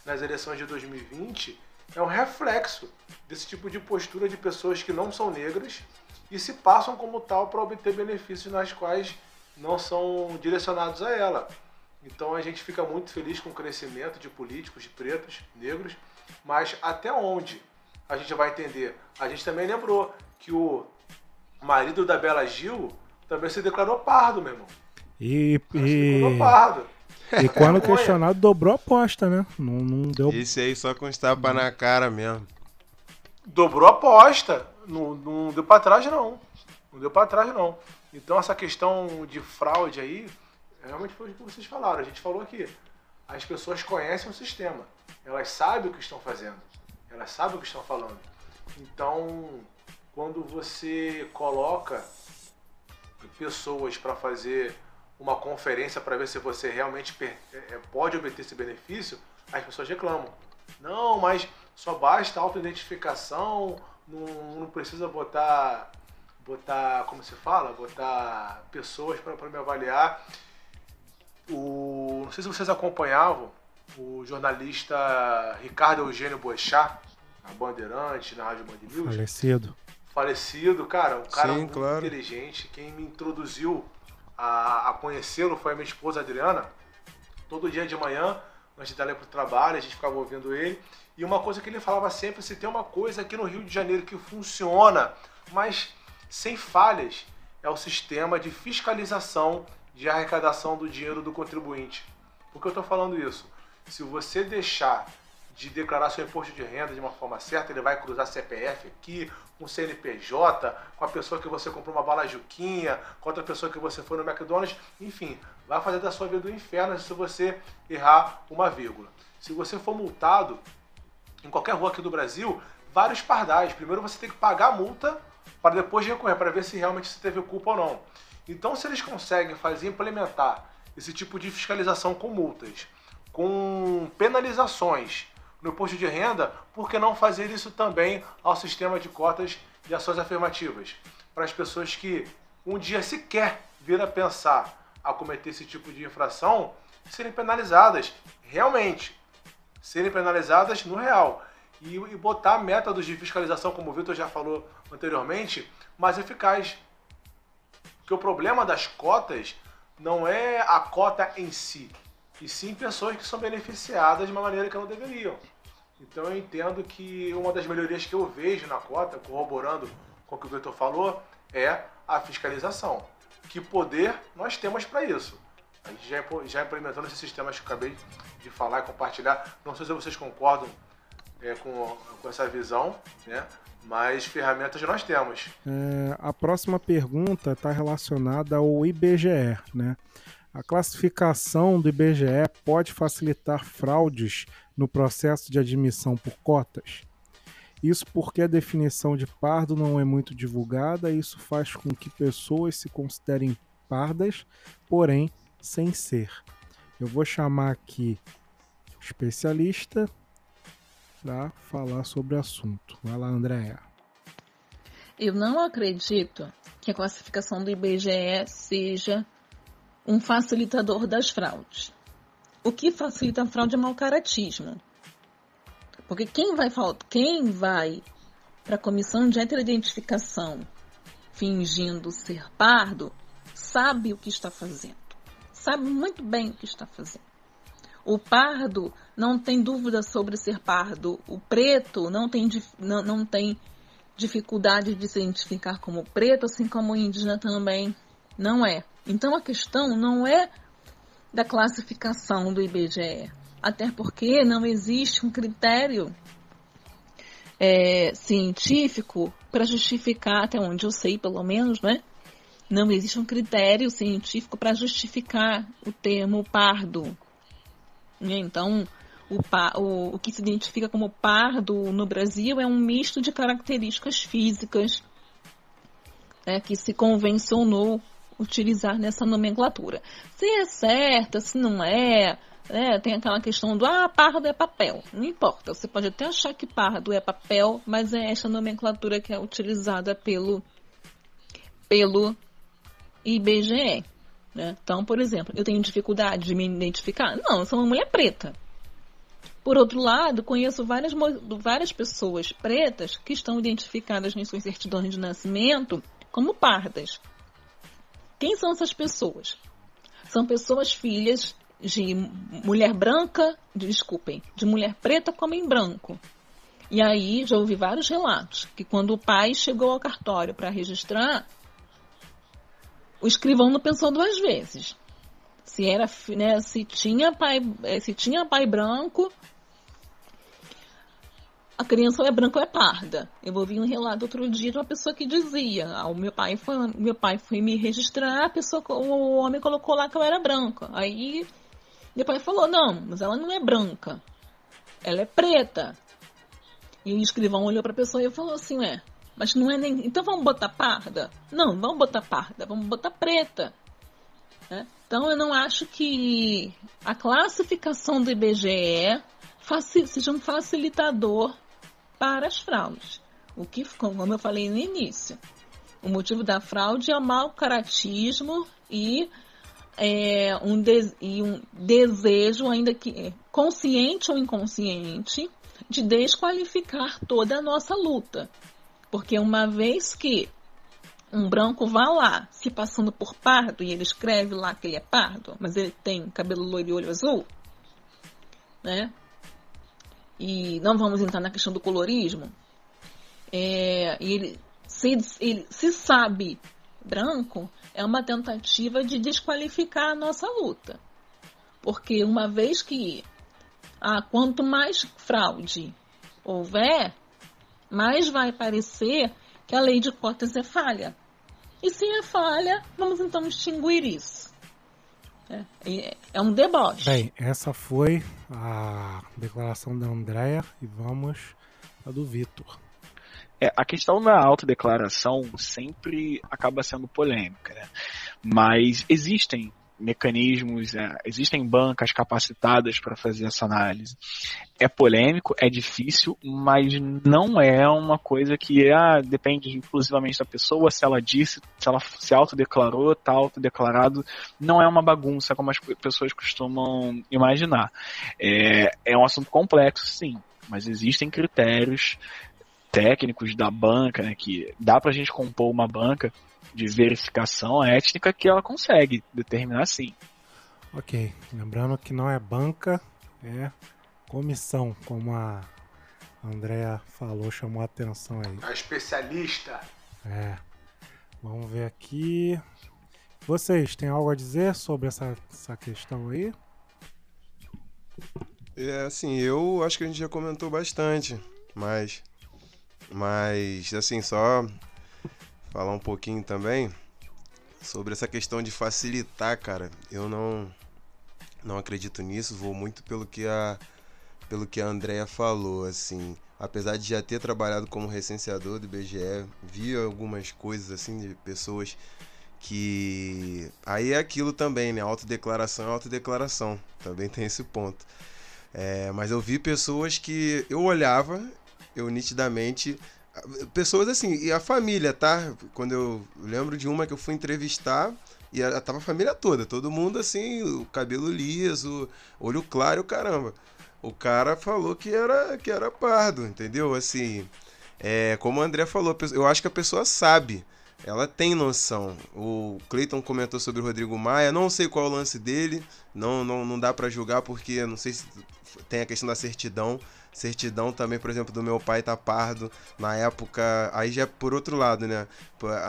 nas eleições de 2020 é um reflexo desse tipo de postura de pessoas que não são negras e se passam como tal para obter benefícios nas quais não são direcionados a ela. Então a gente fica muito feliz com o crescimento de políticos, de pretos, negros, mas até onde a gente vai entender? A gente também lembrou que o marido da Bela Gil também se declarou pardo, meu irmão. E, e... Se declarou pardo. <laughs> E quando questionado, dobrou a aposta, né? Não, não deu. Esse aí só com os tapas na cara mesmo. Dobrou a aposta. Não, não deu pra trás, não. Não deu pra trás, não. Então, essa questão de fraude aí, realmente foi o que vocês falaram. A gente falou aqui. As pessoas conhecem o sistema. Elas sabem o que estão fazendo. Elas sabem o que estão falando. Então, quando você coloca pessoas para fazer uma conferência para ver se você realmente é, é, pode obter esse benefício, as pessoas reclamam. Não, mas só basta autoidentificação, não, não precisa botar, botar, como se fala, botar pessoas para me avaliar. O, não sei se vocês acompanhavam o jornalista Ricardo Eugênio Boechat, na Bandeirante, na Rádio Band News. Falecido. Falecido, cara, um cara Sim, muito claro. inteligente. Quem me introduziu a, a conhecê-lo foi a minha esposa Adriana. Todo dia de manhã, antes dela ir para o trabalho, a gente ficava ouvindo ele. E uma coisa que ele falava sempre, se tem uma coisa aqui no Rio de Janeiro que funciona, mas sem falhas, é o sistema de fiscalização de arrecadação do dinheiro do contribuinte. Por que eu estou falando isso? Se você deixar de declarar seu imposto de renda de uma forma certa, ele vai cruzar CPF aqui, com CNPJ, com a pessoa que você comprou uma bala juquinha, com outra pessoa que você foi no McDonald's, enfim, vai fazer da sua vida do inferno se você errar uma vírgula. Se você for multado em qualquer rua aqui do Brasil, vários pardais. Primeiro você tem que pagar a multa para depois recorrer, para ver se realmente você teve culpa ou não. Então, se eles conseguem fazer implementar esse tipo de fiscalização com multas, com penalizações no imposto de renda, por que não fazer isso também ao sistema de cotas de ações afirmativas? Para as pessoas que um dia sequer vir a pensar a cometer esse tipo de infração, serem penalizadas realmente, serem penalizadas no real. E, e botar métodos de fiscalização, como o Vitor já falou anteriormente, mais eficaz. Porque o problema das cotas não é a cota em si, e sim pessoas que são beneficiadas de uma maneira que não deveriam. Então eu entendo que uma das melhorias que eu vejo na cota, corroborando com o que o Vitor falou, é a fiscalização. Que poder nós temos para isso? A gente já, já implementando esses sistemas que eu acabei de falar e compartilhar. Não sei se vocês concordam é, com, com essa visão, né? mas ferramentas nós temos. É, a próxima pergunta está relacionada ao IBGE. Né? A classificação do IBGE pode facilitar fraudes no processo de admissão por cotas? Isso porque a definição de pardo não é muito divulgada e isso faz com que pessoas se considerem pardas, porém sem ser. Eu vou chamar aqui especialista para falar sobre o assunto. Vai lá, Andréa. Eu não acredito que a classificação do IBGE seja um facilitador das fraudes. O que facilita a fraude é mau caratismo. Porque quem vai, quem vai para a comissão de heteroidentificação fingindo ser pardo sabe o que está fazendo. Sabe muito bem o que está fazendo. O pardo não tem dúvida sobre ser pardo. O preto não tem, não, não tem dificuldade de se identificar como preto, assim como o indígena também não é. Então a questão não é da classificação do IBGE, até porque não existe um critério é, científico para justificar, até onde eu sei pelo menos, né? Não existe um critério científico para justificar o termo pardo. Né? Então, o, o, o que se identifica como pardo no Brasil é um misto de características físicas né, que se convencionou utilizar nessa nomenclatura. Se é certa, se não é, né, tem aquela questão do ah, pardo é papel. Não importa, você pode até achar que pardo é papel, mas é essa nomenclatura que é utilizada pelo, pelo IBGE. Né? Então, por exemplo, eu tenho dificuldade de me identificar? Não, eu sou uma mulher preta. Por outro lado, conheço várias, várias pessoas pretas que estão identificadas em suas certidões de nascimento como pardas. Quem são essas pessoas? São pessoas filhas de mulher branca, desculpem, de mulher preta com homem branco. E aí já ouvi vários relatos que quando o pai chegou ao cartório para registrar, o escrivão não pensou duas vezes. Se era, né, se tinha pai, eh, se tinha pai branco, a criança ou é branca ou é parda. Eu ouvi um relato outro dia de uma pessoa que dizia: ah, o meu pai foi, meu pai foi me registrar, a pessoa, o homem colocou lá que eu era branca. Aí pai falou: não, mas ela não é branca, ela é preta. E o escrivão olhou para a pessoa e falou assim: é, mas não é nem. Então vamos botar parda? Não, vamos botar parda, vamos botar preta. Né? Então eu não acho que a classificação do IBGE seja um facilitador para as fraudes. O que, como eu falei no início, o motivo da fraude é o mau caratismo e, é, um, de, e um desejo, ainda que é, consciente ou inconsciente, de desqualificar toda a nossa luta. Porque uma vez que um branco vá lá se passando por pardo e ele escreve lá que ele é pardo, mas ele tem cabelo loiro e olho azul, né? E não vamos entrar na questão do colorismo. É, ele, se, ele se sabe branco, é uma tentativa de desqualificar a nossa luta. Porque uma vez que ah, quanto mais fraude houver, mais vai parecer que a lei de cotas é falha. E se é falha, vamos então extinguir isso. É, é um deboche. Bem, essa foi a declaração da Andrea e vamos a do Vitor. É, a questão da autodeclaração sempre acaba sendo polêmica, né? Mas existem mecanismos, é, existem bancas capacitadas para fazer essa análise. É polêmico, é difícil, mas não é uma coisa que ah, depende exclusivamente da pessoa, se ela disse, se ela se autodeclarou, está autodeclarado, não é uma bagunça como as pessoas costumam imaginar. É, é um assunto complexo, sim, mas existem critérios técnicos da banca, né, que dá para a gente compor uma banca de verificação étnica que ela consegue determinar sim. Ok, lembrando que não é banca, é comissão, como a Andrea falou, chamou a atenção aí. A especialista. É. Vamos ver aqui. Vocês têm algo a dizer sobre essa, essa questão aí? É, assim, eu acho que a gente já comentou bastante, mas. Mas, assim, só falar um pouquinho também sobre essa questão de facilitar, cara. Eu não não acredito nisso, vou muito pelo que a pelo que a Andrea falou, assim. Apesar de já ter trabalhado como recenseador do IBGE, vi algumas coisas assim de pessoas que aí é aquilo também, né? Autodeclaração é autodeclaração. Também tem esse ponto. É, mas eu vi pessoas que eu olhava, eu nitidamente Pessoas assim, e a família, tá? Quando eu lembro de uma que eu fui entrevistar, e a, tava a família toda, todo mundo assim, o cabelo liso, olho claro, caramba. O cara falou que era que era pardo, entendeu? Assim, é, como o André falou, eu acho que a pessoa sabe, ela tem noção. O Clayton comentou sobre o Rodrigo Maia, não sei qual é o lance dele, não não, não dá para julgar porque não sei se tem a questão da certidão, certidão também, por exemplo, do meu pai tá pardo. Na época, aí já é por outro lado, né?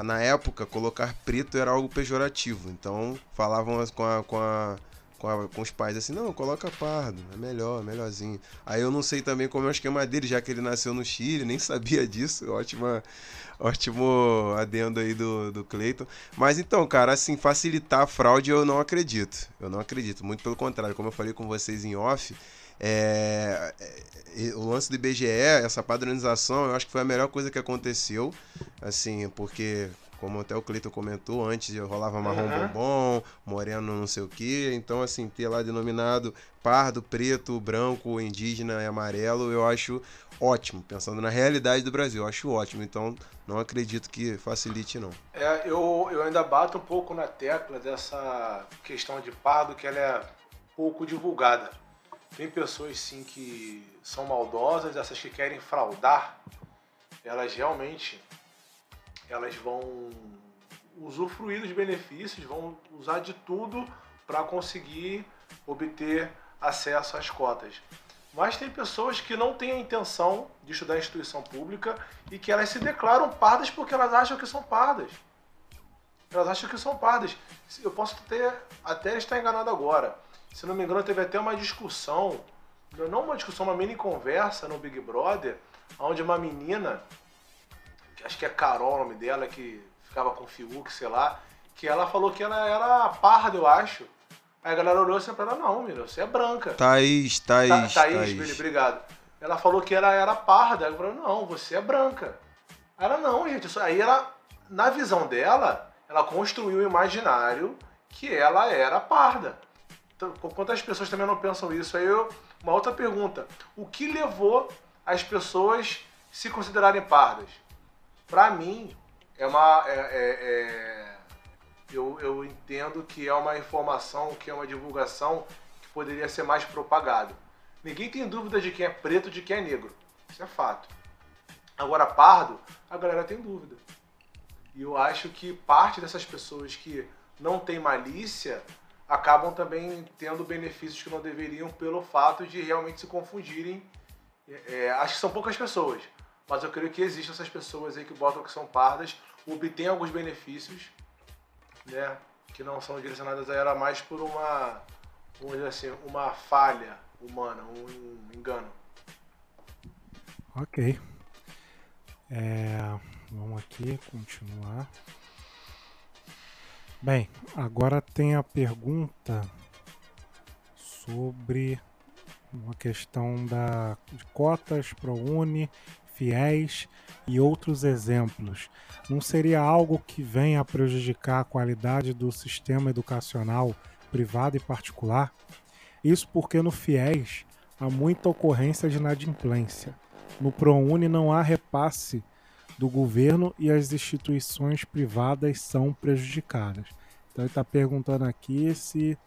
Na época, colocar preto era algo pejorativo. Então, falavam com a, com a com, a, com, os pais assim, não, coloca pardo, é melhor, melhorzinho. Aí eu não sei também como é o esquema dele, já que ele nasceu no Chile, nem <laughs> sabia disso. Ótima, ótimo adendo aí do, do Cleiton. Mas então, cara, assim, facilitar a fraude eu não acredito. Eu não acredito. Muito pelo contrário, como eu falei com vocês em off, é, é, o lance do IBGE, essa padronização, eu acho que foi a melhor coisa que aconteceu, assim, porque como até o Cleiton comentou, antes rolava marrom uhum. bombom, moreno não sei o que, então assim, ter lá denominado pardo, preto, branco, indígena e amarelo, eu acho ótimo, pensando na realidade do Brasil, eu acho ótimo, então não acredito que facilite não. É, eu, eu ainda bato um pouco na tecla dessa questão de pardo, que ela é pouco divulgada. Tem pessoas sim que são maldosas, essas que querem fraudar, elas realmente elas vão usufruir dos benefícios, vão usar de tudo para conseguir obter acesso às cotas. Mas tem pessoas que não têm a intenção de estudar em instituição pública e que elas se declaram pardas porque elas acham que são pardas. Elas acham que são pardas. Eu posso ter, até estar enganado agora, se não me engano, teve até uma discussão, não uma discussão, uma mini conversa no Big Brother, onde uma menina, acho que é Carol o nome dela, que ficava com o Fiuk, sei lá, que ela falou que ela era parda, eu acho. Aí a galera olhou assim pra ela, não, menina, você é branca. Thaís, Thaís, Thaís. Thaís, Thaís. obrigado. Ela falou que ela era parda. Ela falou, não, você é branca. Ela, não, gente, aí ela, na visão dela, ela construiu o imaginário que ela era parda. Então, quantas pessoas também não pensam isso? Aí eu, uma outra pergunta: o que levou as pessoas se considerarem pardas? Para mim, é uma. É, é, é, eu, eu entendo que é uma informação, que é uma divulgação que poderia ser mais propagada. Ninguém tem dúvida de quem é preto de quem é negro. Isso é fato. Agora, pardo, a galera tem dúvida. E eu acho que parte dessas pessoas que não tem malícia acabam também tendo benefícios que não deveriam pelo fato de realmente se confundirem. É, acho que são poucas pessoas, mas eu creio que existem essas pessoas aí que botam que são pardas, obtêm alguns benefícios, né, que não são direcionadas a ela mais por uma, vamos dizer assim, uma falha humana, um engano. Ok. É, vamos aqui continuar. Bem, agora tem a pergunta sobre uma questão da, de cotas, ProUni, fiéis e outros exemplos. Não seria algo que venha a prejudicar a qualidade do sistema educacional privado e particular? Isso porque no fiéis há muita ocorrência de inadimplência. No ProUni não há repasse do governo e as instituições privadas são prejudicadas. Então ele está perguntando aqui se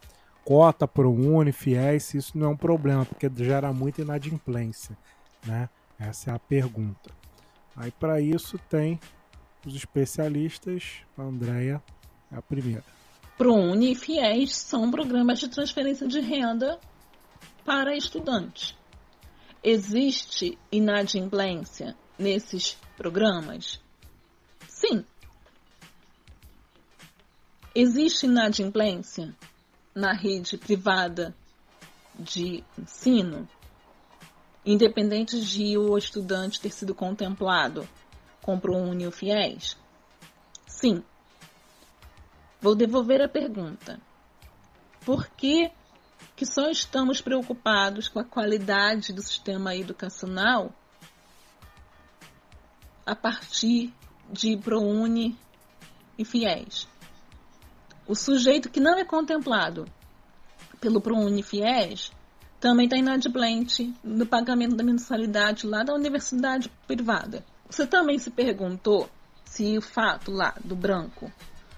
cota ProUni, fiéis, se isso não é um problema, porque gera muita inadimplência. Né? Essa é a pergunta. Aí para isso tem os especialistas, a Andrea é a primeira. ProUni e FIES são programas de transferência de renda para estudantes. Existe inadimplência nesses programas? Sim. Existe inadimplência na rede privada de ensino? independente de o estudante ter sido contemplado com ProUni ou FIES? Sim. Vou devolver a pergunta. Por que, que só estamos preocupados com a qualidade do sistema educacional a partir de ProUni e FIES? O sujeito que não é contemplado pelo ProUni e FIES também está inadimplente no pagamento da mensalidade lá da universidade privada. Você também se perguntou se o fato lá do branco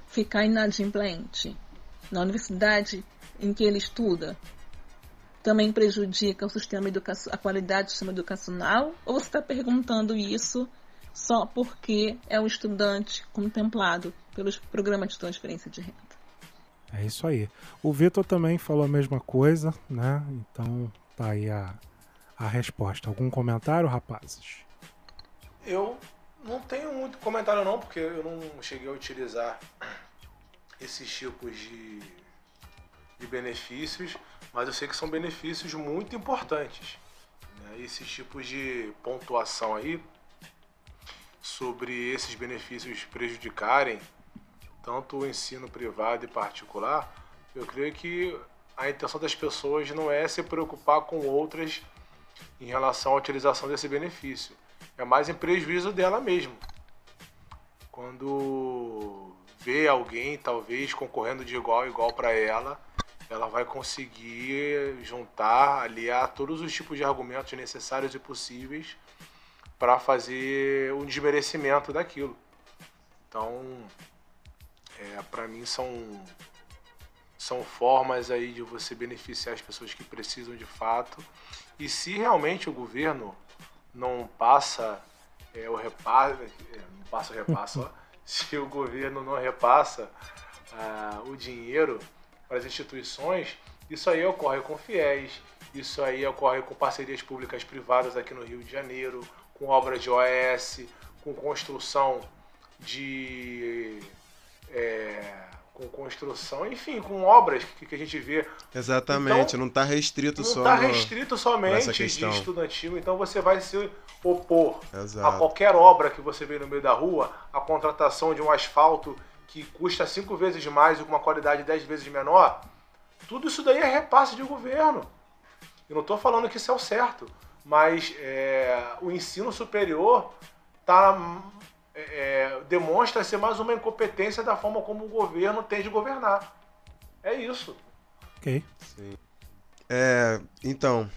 ficar inadimplente na universidade em que ele estuda também prejudica o sistema a qualidade do sistema educacional? Ou você está perguntando isso só porque é um estudante contemplado pelos programas de transferência de renda? É isso aí. O Vitor também falou a mesma coisa, né? Então tá aí a, a resposta. Algum comentário, rapazes? Eu não tenho muito comentário não, porque eu não cheguei a utilizar esses tipos de, de benefícios, mas eu sei que são benefícios muito importantes. Né? Esses tipos de pontuação aí, sobre esses benefícios prejudicarem tanto o ensino privado e particular, eu creio que a intenção das pessoas não é se preocupar com outras em relação à utilização desse benefício. É mais em prejuízo dela mesma. Quando vê alguém, talvez, concorrendo de igual a igual para ela, ela vai conseguir juntar, aliar todos os tipos de argumentos necessários e possíveis para fazer um desmerecimento daquilo. Então, é, para mim são são formas aí de você beneficiar as pessoas que precisam de fato. E se realmente o governo não passa é, o repasse, é, não passa o repasse, ó, <laughs> se o governo não repassa ah, o dinheiro para as instituições, isso aí ocorre com fiéis, isso aí ocorre com parcerias públicas privadas aqui no Rio de Janeiro, com obras de OS, com construção de é, com construção, enfim, com obras que, que a gente vê. Exatamente, então, não está restrito não só. Não está restrito somente de estudantil, então você vai se opor Exato. a qualquer obra que você vê no meio da rua, a contratação de um asfalto que custa cinco vezes mais e com uma qualidade dez vezes menor. Tudo isso daí é repasse de governo. Eu não estou falando que isso é o certo, mas é, o ensino superior está é, é, demonstra ser mais uma incompetência da forma como o governo tem de governar. É isso. Ok. Sim. É, então.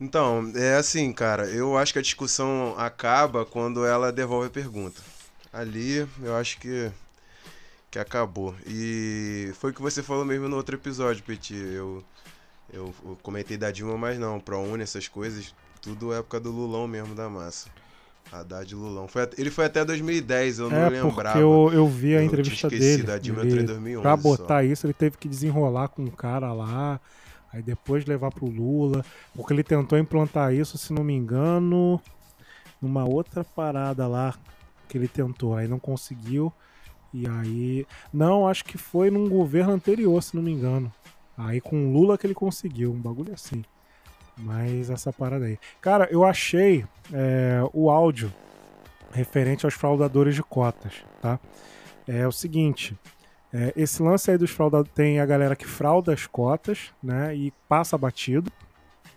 Então, é assim, cara, eu acho que a discussão acaba quando ela devolve a pergunta. Ali, eu acho que que acabou. E foi o que você falou mesmo no outro episódio, Petit. Eu, eu, eu comentei da Dilma, mas não, ProUni, essas coisas, tudo época do Lulão mesmo da massa. Haddad Lulão. Foi, ele foi até 2010, eu não é, lembrava. Porque eu, eu vi a eu entrevista dele. Da Dilma ele, em 2011 pra botar só. isso, ele teve que desenrolar com um cara lá, aí depois levar pro Lula, porque ele tentou implantar isso, se não me engano, numa outra parada lá que ele tentou, aí não conseguiu. E aí. Não, acho que foi num governo anterior, se não me engano. Aí com Lula que ele conseguiu, um bagulho assim. Mas essa parada aí. Cara, eu achei é, o áudio referente aos fraudadores de cotas, tá? É o seguinte. É, esse lance aí dos fraudados tem a galera que frauda as cotas, né? E passa batido,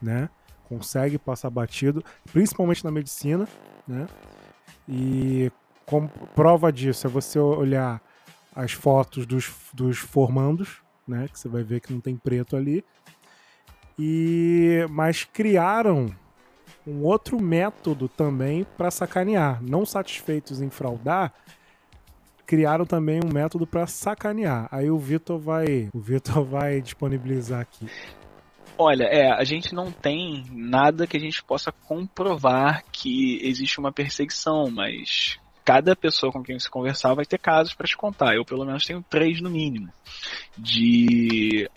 né? Consegue passar batido, principalmente na medicina, né? E como prova disso é você olhar as fotos dos, dos formandos, né? Que você vai ver que não tem preto ali. E mas criaram um outro método também para sacanear. Não satisfeitos em fraudar, criaram também um método para sacanear. Aí o Vitor vai, o Vitor <laughs> vai disponibilizar aqui. Olha, é, a gente não tem nada que a gente possa comprovar que existe uma perseguição, mas cada pessoa com quem você conversar vai ter casos para te contar. Eu pelo menos tenho três no mínimo de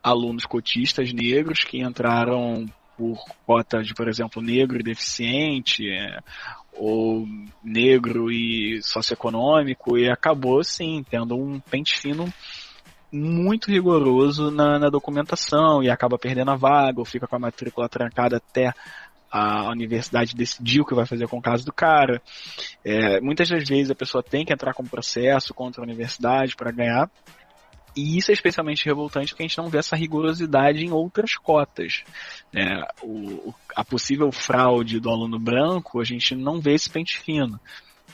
alunos cotistas negros que entraram por cota de, por exemplo, negro e deficiente, é, ou negro e socioeconômico e acabou sim tendo um pente fino muito rigoroso na, na, documentação e acaba perdendo a vaga ou fica com a matrícula trancada até a universidade decidir o que vai fazer com o caso do cara. É, muitas das vezes a pessoa tem que entrar com processo contra a universidade para ganhar e isso é especialmente revoltante porque a gente não vê essa rigorosidade em outras cotas. É, o, a possível fraude do aluno branco, a gente não vê esse pente fino.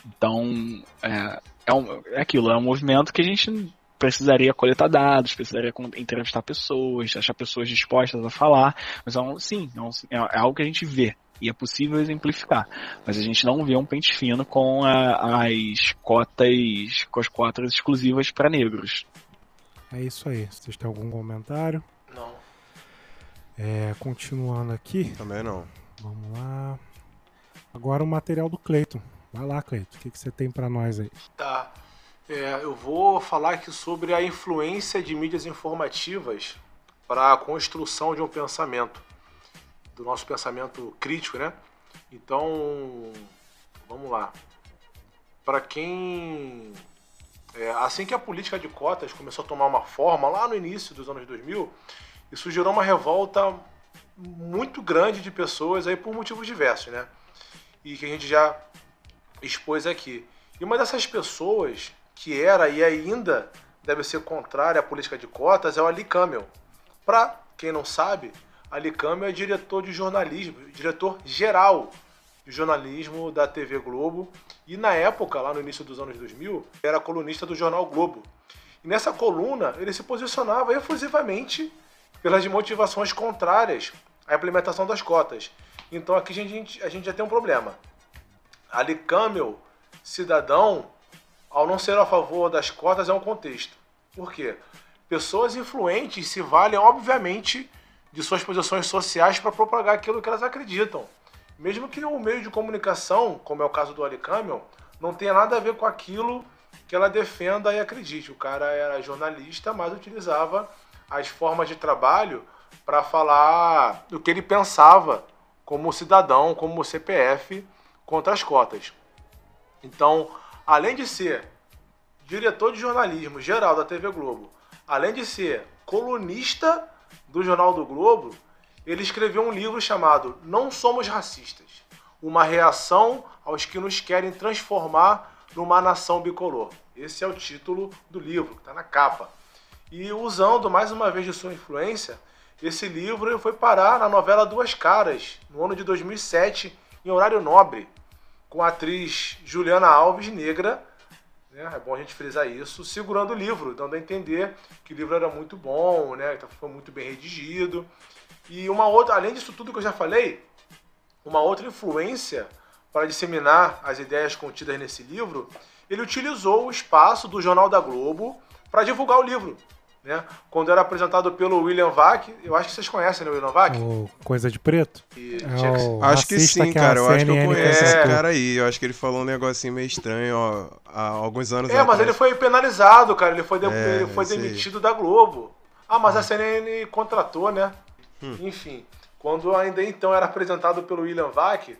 Então, é, é, um, é aquilo, é um movimento que a gente precisaria coletar dados, precisaria entrevistar pessoas, achar pessoas dispostas a falar, mas é um, sim, é, um, é, algo que a gente vê e é possível exemplificar, mas a gente não vê um pente fino com a, as cotas, com as cotas exclusivas para negros. É isso aí. Vocês têm algum comentário? Não. É, continuando aqui. Também não. Vamos lá. Agora o material do Cleiton. Vai lá, Cleiton. O que, que você tem para nós aí? Tá. É, eu vou falar aqui sobre a influência de mídias informativas para a construção de um pensamento, do nosso pensamento crítico, né? Então, vamos lá. Para quem é, assim que a política de cotas começou a tomar uma forma lá no início dos anos 2000, isso gerou uma revolta muito grande de pessoas aí por motivos diversos, né? E que a gente já expôs aqui. E uma dessas pessoas que era e ainda deve ser contrária à política de cotas é o Ali Camel. Para quem não sabe, Ali Camel é diretor de jornalismo, diretor geral de jornalismo da TV Globo e na época, lá no início dos anos 2000, era colunista do jornal Globo. E nessa coluna, ele se posicionava efusivamente pelas motivações contrárias à implementação das cotas. Então aqui a gente, a gente já tem um problema. Ali Camel, cidadão, ao não ser a favor das cotas, é um contexto. Por quê? Pessoas influentes se valem, obviamente, de suas posições sociais para propagar aquilo que elas acreditam. Mesmo que o meio de comunicação, como é o caso do Ali Camel, não tenha nada a ver com aquilo que ela defenda e acredite. O cara era jornalista, mas utilizava as formas de trabalho para falar do que ele pensava como cidadão, como CPF contra as cotas. Então, além de ser diretor de jornalismo geral da TV Globo, além de ser colunista do Jornal do Globo, ele escreveu um livro chamado Não Somos Racistas Uma reação aos que nos querem transformar numa nação bicolor. Esse é o título do livro, que está na capa. E usando mais uma vez de sua influência, esse livro foi parar na novela Duas Caras, no ano de 2007, em horário nobre, com a atriz Juliana Alves, negra, né? é bom a gente frisar isso, segurando o livro, dando a entender que o livro era muito bom, né? foi muito bem redigido. E uma outra, além disso tudo que eu já falei, uma outra influência para disseminar as ideias contidas nesse livro, ele utilizou o espaço do Jornal da Globo para divulgar o livro. Né? Quando era apresentado pelo William Vac, eu acho que vocês conhecem, né, William Vac? O Coisa de Preto? E É o Acho que sim, que cara. Eu acho que eu conheço esse cara aí. Eu acho que ele falou um negocinho meio estranho ó, há alguns anos É, mas atrás. ele foi penalizado, cara. Ele foi, de- É, ele foi demitido da Globo. Ah, mas a CNN contratou, né? Enfim, quando ainda então era apresentado pelo William Vac,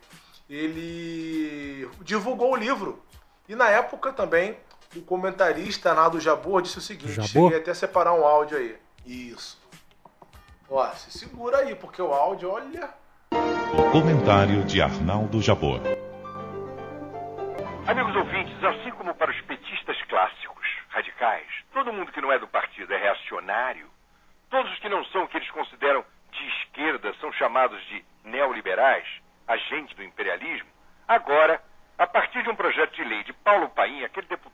ele divulgou o livro. E na época também, o comentarista Nado Jabor disse o seguinte: Jabor? cheguei até a separar um áudio aí. Isso. Ó, se segura aí, porque o áudio, olha. O comentário de Arnaldo Jabor. Amigos ouvintes, assim como para os petistas clássicos, radicais. Todo mundo que não é do partido é reacionário. Todos os que não são o que eles consideram de esquerda são chamados de neoliberais, agentes do imperialismo. Agora, a partir de um projeto de lei de Paulo Paim, aquele deputado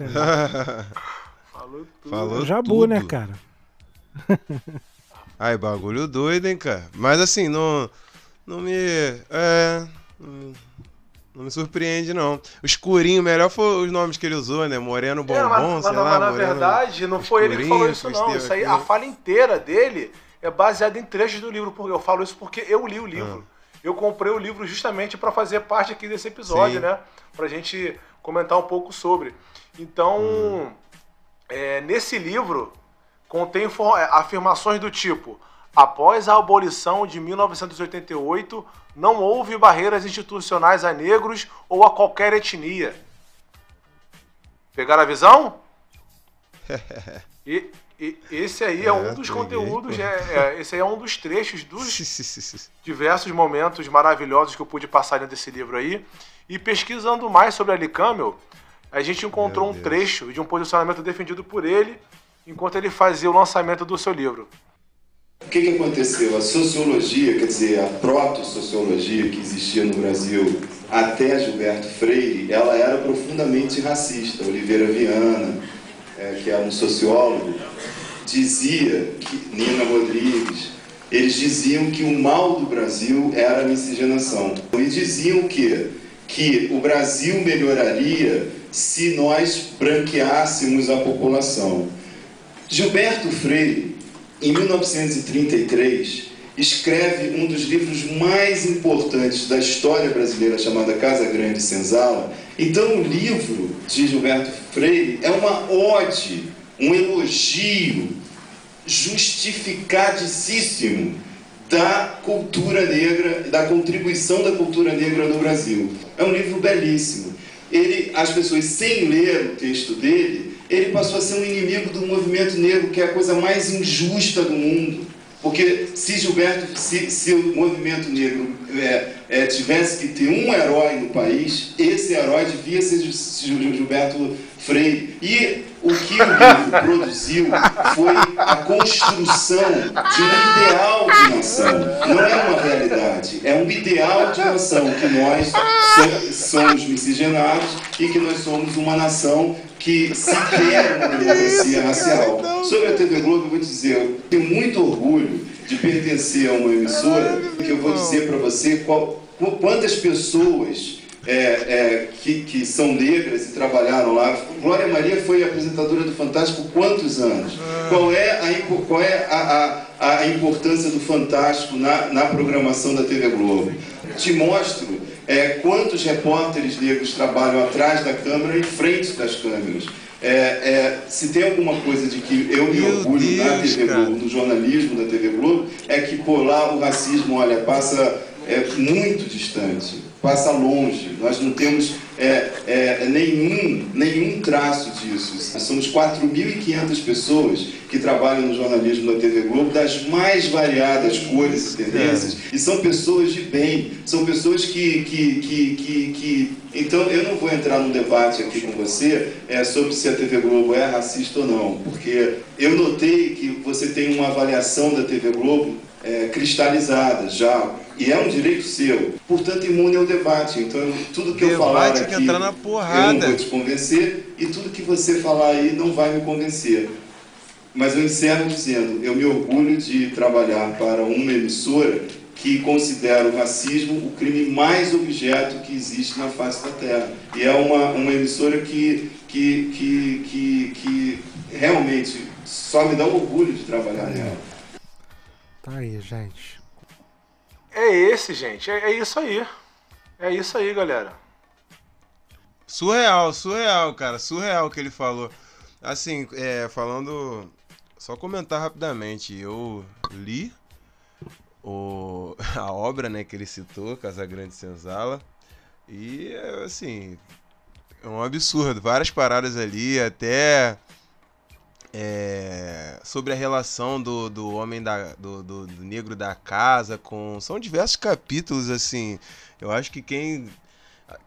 <laughs> Falou tudo. Falou Jabu, tudo. né, cara? Ai, bagulho doido, hein, cara. Mas assim, não. Não me. É. Não, não me surpreende, não. O escurinho, melhor foi os nomes que ele usou, né? Moreno Bombom, É, mas, mas, sei mas lá. na Moreno... verdade, não foi ele que falou isso, não. Isso aí, a fala inteira dele é baseada em trechos do livro. Porque eu falo isso porque eu li o livro. Eu comprei o livro justamente para fazer parte aqui desse episódio, Sim. né? Pra gente comentar um pouco sobre. Então, é, nesse livro, contém é, afirmações do tipo: após a abolição de 1988, não houve barreiras institucionais a negros ou a qualquer etnia. Pegaram a visão? <laughs> E, e esse aí é, É, um dos conteúdos, é, é, esse aí é um dos trechos dos <laughs> diversos momentos maravilhosos que eu pude passar dentro desse livro aí. E pesquisando mais sobre Ali Camel, a gente encontrou Meu um Deus. trecho de um posicionamento defendido por ele enquanto ele fazia o lançamento do seu livro. O que, que aconteceu? A sociologia, quer dizer, a proto-sociologia que existia no Brasil até Gilberto Freire, ela era profundamente racista. Oliveira Viana, é, que é um sociólogo, dizia que Nina Rodrigues, eles diziam que o mal do Brasil era a miscigenação. E diziam que que o Brasil melhoraria se nós branqueássemos a população. Gilberto Freire, em 1933, escreve um dos livros mais importantes da história brasileira, chamada Casa Grande Senzala. Então, o livro de Gilberto Freire é uma ode, um elogio justificadíssimo da cultura negra, da contribuição da cultura negra no Brasil. É um livro belíssimo. Ele, as pessoas, sem ler o texto dele, ele passou a ser um inimigo do movimento negro, que é a coisa mais injusta do mundo. Porque se Gilberto, se, se o movimento negro é, é, tivesse que ter um herói no país, esse herói devia ser Gilberto Freire. E o que o livro produziu foi a construção de um ideal de nação. Não é uma realidade, é um ideal de nação que nós somos miscigenados e que nós somos uma nação que se quer uma democracia racial. Sobre a TV Globo, eu vou dizer, eu tenho muito orgulho de pertencer a uma emissora que eu vou dizer para você qual, quantas pessoas é, é, que, que, são negras e trabalharam lá. Glória Maria foi apresentadora do Fantástico quantos anos? Qual é a, qual é a, a, a importância do Fantástico na, na programação da TV Globo? Te mostro é, quantos repórteres negros trabalham atrás da câmera e frente das câmeras. É, é, se tem alguma coisa de que eu me Meu orgulho Deus, na TV cara. Globo, no jornalismo da TV Globo, é que por lá o racismo, olha, passa é, muito distante, passa longe. Nós não temos é, é, nenhum, nenhum traço disso. Somos 4.500 pessoas que trabalham no jornalismo da TV Globo, das mais variadas cores e tendências, é. e são pessoas de bem, são pessoas que, que, que, que, que... Então, eu não vou entrar num debate aqui com você é, sobre se a TV Globo é racista ou não, porque eu notei que você tem uma avaliação da TV Globo é, cristalizada já e é um direito seu. Portanto, imune ao debate. Então, tudo que debate eu falar aqui, que entrar na porrada. eu não vou te convencer, e tudo que você falar aí não vai me convencer. Mas eu encerro dizendo, eu me orgulho de trabalhar para uma emissora que considera o racismo o crime mais objeto que existe na face da Terra. E é uma, uma emissora que, que, que, que, que realmente só me dá orgulho de trabalhar nela. Tá aí, gente. É esse, gente. É, é isso aí. É isso aí, galera. Surreal, surreal, cara. Surreal que ele falou. Assim, é, falando. Só comentar rapidamente. Eu li o, <laughs> a obra né, que ele citou, Casa Grande Senzala. E, assim, é um absurdo. Várias paradas ali, até é, sobre a relação do, do homem da, do, do, do, negro da casa com são diversos capítulos assim eu acho que quem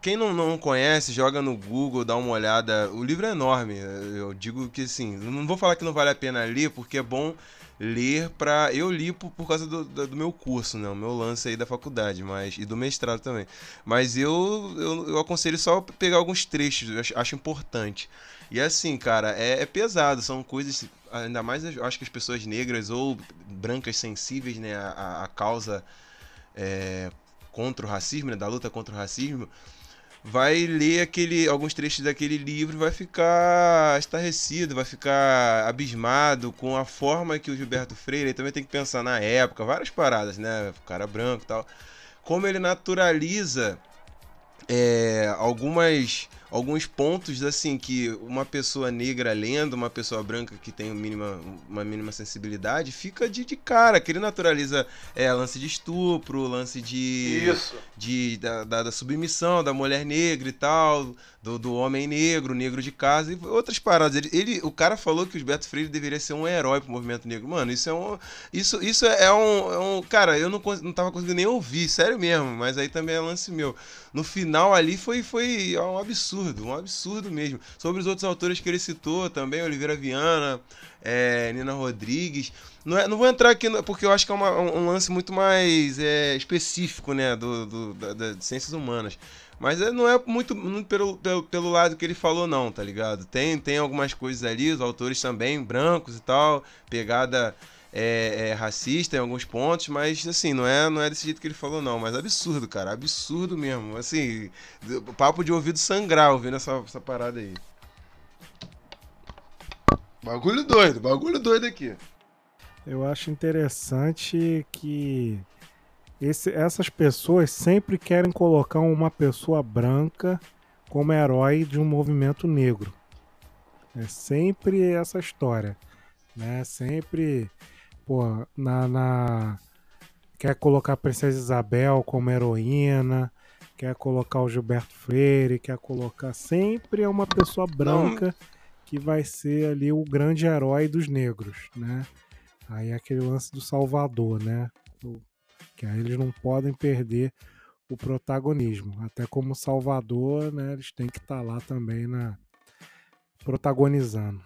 quem não, não conhece joga no Google dá uma olhada o livro é enorme eu digo que assim não vou falar que não vale a pena ler porque é bom ler para eu li por, por causa do, do, meu curso né o meu lance aí da faculdade mas e do mestrado também mas eu eu, eu aconselho só pegar alguns trechos eu acho, acho importante e assim, cara, é, é, pesado, são coisas. Ainda mais eu acho que as pessoas negras ou brancas sensíveis né, à, à causa é, contra o racismo, né, da luta contra o racismo, vai ler aquele, alguns trechos daquele livro vai ficar estarrecido, vai ficar abismado com a forma que o Gilberto Freire também tem que pensar na época, várias paradas, né? O cara branco e tal. Como ele naturaliza é, algumas alguns pontos assim que uma pessoa negra lendo, uma pessoa branca que tem mínima, uma mínima sensibilidade, fica de, de cara, que ele naturaliza é, lance de estupro, lance de. Isso. De da, da, da submissão da mulher negra e tal, do, do homem negro, negro de casa e outras paradas. Ele, ele, o cara falou que o Gilberto Freire deveria ser um herói pro movimento negro. Mano, isso é um. Isso, isso é, um, é um. Cara, eu não, não tava conseguindo nem ouvir, sério mesmo, mas aí também é lance meu. No final ali foi, foi um absurdo, um absurdo mesmo. Sobre os outros autores que ele citou também, Oliveira Viana, é, Nina Rodrigues. Não, é, não vou entrar aqui porque eu acho que é uma, um lance muito mais é, específico, né, do, do da, das ciências humanas. Mas é, não é muito, muito pelo, pelo, pelo, lado que ele falou, não, tá ligado? Tem, tem algumas coisas ali, os autores também, brancos e tal, pegada é, é, racista em alguns pontos, mas assim, não é, não é desse jeito que ele falou, não. Mas absurdo, cara, absurdo mesmo. Assim, papo de ouvido sangrar ouvindo essa, essa parada aí. Bagulho doido, bagulho doido aqui. Eu acho interessante que esse, essas pessoas sempre querem colocar uma pessoa branca como herói de um movimento negro. É sempre essa história, né? Sempre, pô, na, na... quer colocar a princesa Isabel como heroína, quer colocar o Gilberto Freire, quer colocar. Sempre é uma pessoa branca que vai ser ali o grande herói dos negros, né? Aí é aquele lance do Salvador, né? Que aí eles não podem perder o protagonismo. Até como Salvador, né? Eles têm que estar lá também na protagonizando.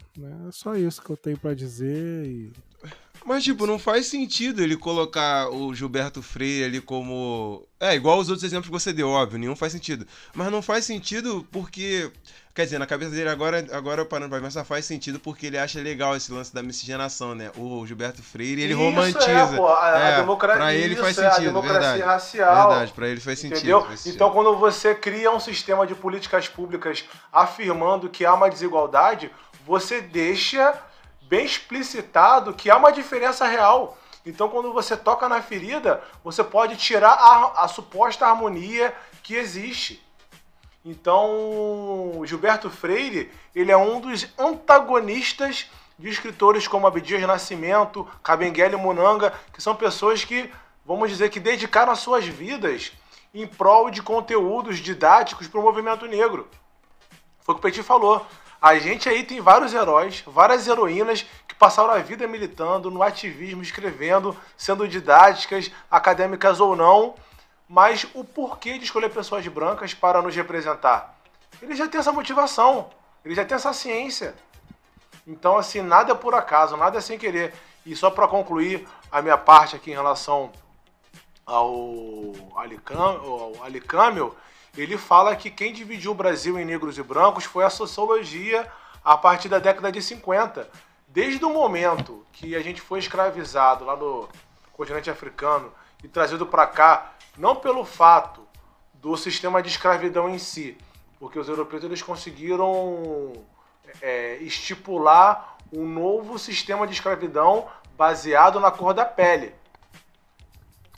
É só isso que eu tenho pra dizer e Mas, tipo, não faz sentido ele colocar o Gilberto Freire ali como. É, igual os outros exemplos que você deu, óbvio, nenhum faz sentido. Mas não faz sentido porque. Quer dizer, na cabeça dele agora, agora parando pra pensar, faz sentido porque ele acha legal esse lance da miscigenação, né? O Gilberto Freire, ele Isso romantiza. É, pô, a, a É, democracia, pra ele faz isso, é, sentido, a democracia verdade. racial. Verdade, pra ele faz sentido. Entendeu? faz sentido. Então, quando você cria um sistema de políticas públicas afirmando que há uma desigualdade, você deixa bem explicitado que há uma diferença real. Então, quando você toca na ferida, você pode tirar a, a suposta harmonia que existe. Então, Gilberto Freire, ele é um dos antagonistas de escritores como Abdias Nascimento, Kabengele Munanga, que são pessoas que, vamos dizer, que dedicaram as suas vidas em prol de conteúdos didáticos para o movimento negro. Foi o que o Petit falou. A gente aí tem vários heróis, várias heroínas que passaram a vida militando no ativismo, escrevendo, sendo didáticas, acadêmicas ou não. Mas o porquê de escolher pessoas brancas para nos representar? Ele já tem essa motivação, ele já tem essa ciência. Então, assim, nada é por acaso, nada é sem querer. E só para concluir a minha parte aqui em relação ao Alicâmio, ele fala que quem dividiu o Brasil em negros e brancos foi a sociologia a partir da década de 50. Desde o momento que a gente foi escravizado lá no continente africano e trazido para cá, não pelo fato do sistema de escravidão em si, porque os europeus eles conseguiram é, estipular um novo sistema de escravidão baseado na cor da pele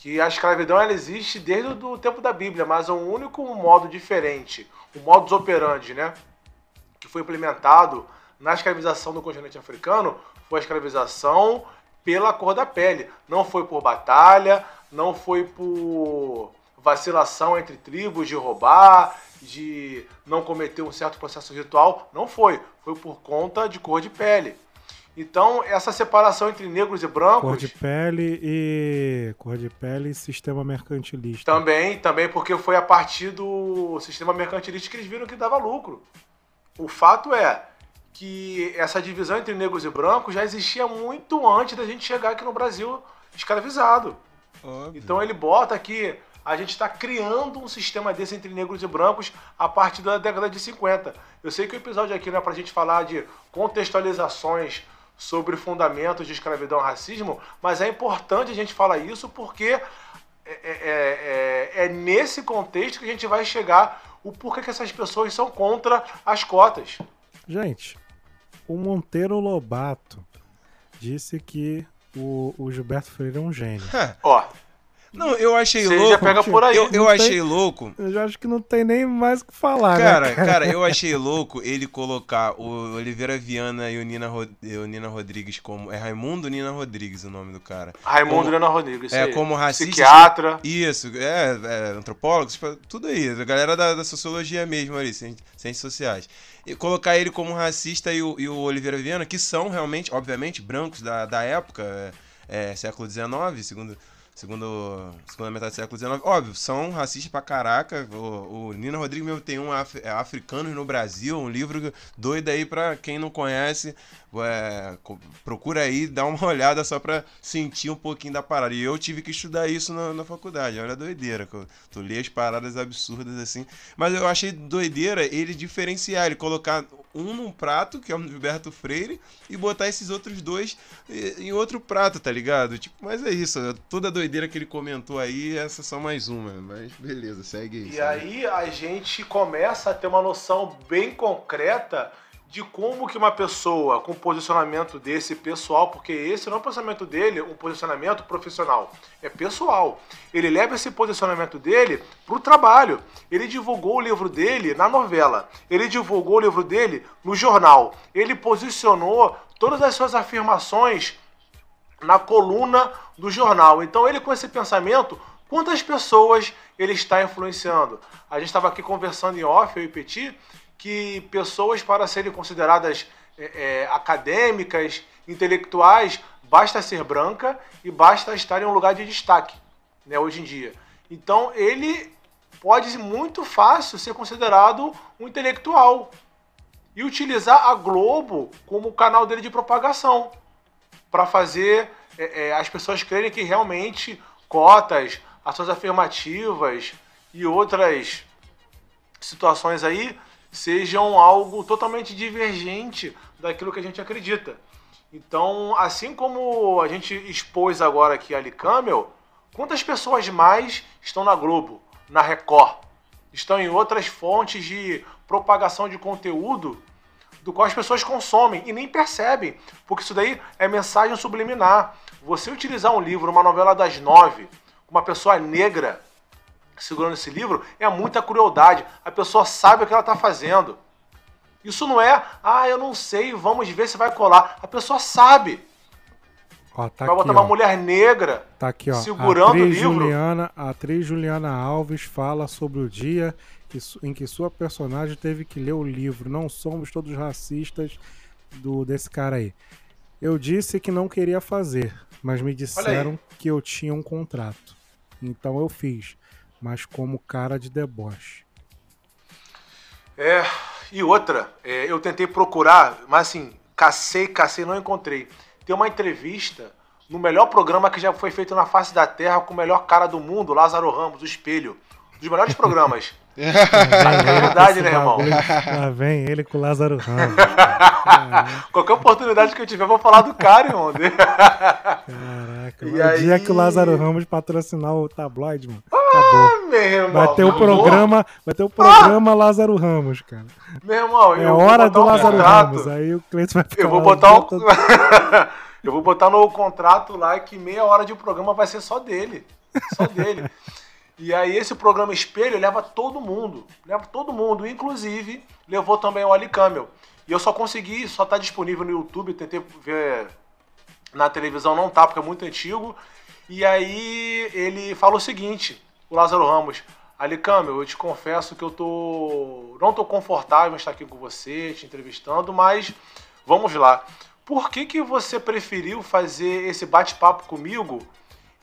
que a escravidão ela existe desde o tempo da Bíblia, mas é um único modo diferente, o modus operandi, né, que foi implementado na escravização do continente africano, foi a escravização pela cor da pele. Não foi por batalha, não foi por vacilação entre tribos de roubar, de não cometer um certo processo ritual, não foi. Foi por conta de cor de pele. Então, essa separação entre negros e brancos cor de pele e cor de pele e sistema mercantilista. Também, também porque foi a partir do sistema mercantilista que eles viram que dava lucro. O fato é que essa divisão entre negros e brancos já existia muito antes da gente chegar aqui no Brasil escravizado. Óbvio. Então ele bota que a gente está criando um sistema desse entre negros e brancos a partir da década de 50. Eu sei que o episódio aqui não é para a gente falar de contextualizações sobre fundamentos de escravidão e racismo, mas é importante a gente falar isso porque é, é- é- é nesse contexto que a gente vai chegar o porquê que essas pessoas são contra as cotas. Gente, o Monteiro Lobato disse que o, o Gilberto Freire é um gênio. Ó, Não, eu achei Você já louco. pega por aí. Eu, eu Não tem- achei louco. Eu já acho que não tem nem mais o que falar, Cara, né? <laughs> cara, eu achei louco ele colocar o Oliveira Viana e o Nina, Ro- e o Nina Rodrigues como. É Raimundo Nina Rodrigues o nome do cara. Raimundo Como- Leonardo Rodrigues. é, isso aí. como racista- Psiquiatra. Isso, é, é antropólogos, tipo, tudo aí, a galera da, da sociologia mesmo ali, ci- ciências sociais. E colocar ele como racista e o, e o Oliveira Viana, que são realmente, obviamente, brancos da, da época, é, é, século XIX, segundo, segundo, segunda metade do século XIX, óbvio, são racistas pra caraca. O, o Nina Rodrigues mesmo tem um Af- é, Africanos no Brasil, um livro doido aí pra quem não conhece. é, procura aí, dá uma <laughs> olhada só pra sentir um pouquinho da parada. E eu tive que estudar isso na, na faculdade. Olha a doideira. Tu lê as paradas absurdas assim. Mas eu achei doideira ele diferenciar, ele colocar um num prato, que é o Gilberto Freire, e botar esses outros dois em outro prato, tá ligado? Tipo, mas é isso. Toda a doideira que ele comentou aí, essa é só mais uma. Mas beleza, segue aí. E segue. aí a gente começa a ter uma noção bem concreta de como que uma pessoa com posicionamento desse pessoal, porque esse não é o posicionamento dele, um posicionamento profissional, é pessoal. Ele leva esse posicionamento dele para o trabalho. Ele divulgou o livro dele na novela. Ele divulgou o livro dele no jornal. Ele posicionou todas as suas afirmações na coluna do jornal. Então ele com esse pensamento Quantas pessoas ele está influenciando? A gente estava aqui conversando em off, eu e Petit, que pessoas para serem consideradas é, é, acadêmicas, intelectuais, basta ser branca e basta estar em um lugar de destaque, né, hoje em dia. Então ele pode muito fácil ser considerado um intelectual e utilizar a Globo como canal dele de propagação para fazer é, é, as pessoas crerem que realmente cotas, ações afirmativas e outras situações aí sejam algo totalmente divergente daquilo que a gente acredita. Então, assim como a gente expôs agora aqui a Alicamel, quantas pessoas mais estão na Globo, na Record, estão em outras fontes de propagação de conteúdo do qual as pessoas consomem e nem percebem, porque isso daí é mensagem subliminar. Você utilizar um livro, uma novela das nove, uma pessoa negra segurando esse livro, é muita crueldade. A pessoa sabe o que ela está fazendo. Isso não é, ah, eu não sei, vamos ver se vai colar. A pessoa sabe. Ó, tá vai aqui, botar uma ó. mulher negra Tá aqui, ó. segurando o livro. Juliana, a atriz Juliana Alves fala sobre o dia que em que sua personagem teve que ler o livro. Não somos todos racistas do desse cara aí. Eu disse que não queria fazer, mas me disseram que eu tinha um contrato. Então eu fiz, mas como cara de deboche. É, e outra, é, eu tentei procurar, mas assim, cacei, cacei, não encontrei. Tem uma entrevista no melhor programa que já foi feito na face da Terra com o melhor cara do mundo, Lázaro Ramos, o Espelho. Um dos melhores programas. É verdade, né, irmão? Lá vem ele com o Lázaro Ramos. <laughs> Qualquer oportunidade que eu tiver, eu vou falar do cara, irmão. <laughs> Caraca, E o dia aí- que o Lázaro Ramos patrocinar o tabloide, mano, acabou. Meu irmão. Vai ter o vou- programa, vai ter o programa Lázaro Ramos, cara. Meu irmão, É hora do um Lázaro contrato. Ramos. Aí o Cleiton vai ficar Eu vou botar todo- <laughs> eu vou botar no contrato lá que meia hora de programa vai ser só dele. Só dele. E aí esse programa espelho leva todo mundo. Leva todo mundo. Inclusive, levou também o Ali Camel. E eu só consegui, só tá disponível no YouTube, tentei ver na televisão, não tá, porque é muito antigo. E aí ele fala o seguinte, o Lázaro Ramos, Ali Camel, eu te confesso que eu tô. não tô confortável em estar aqui com você, te entrevistando, mas vamos lá. Por que, que você preferiu fazer esse bate-papo comigo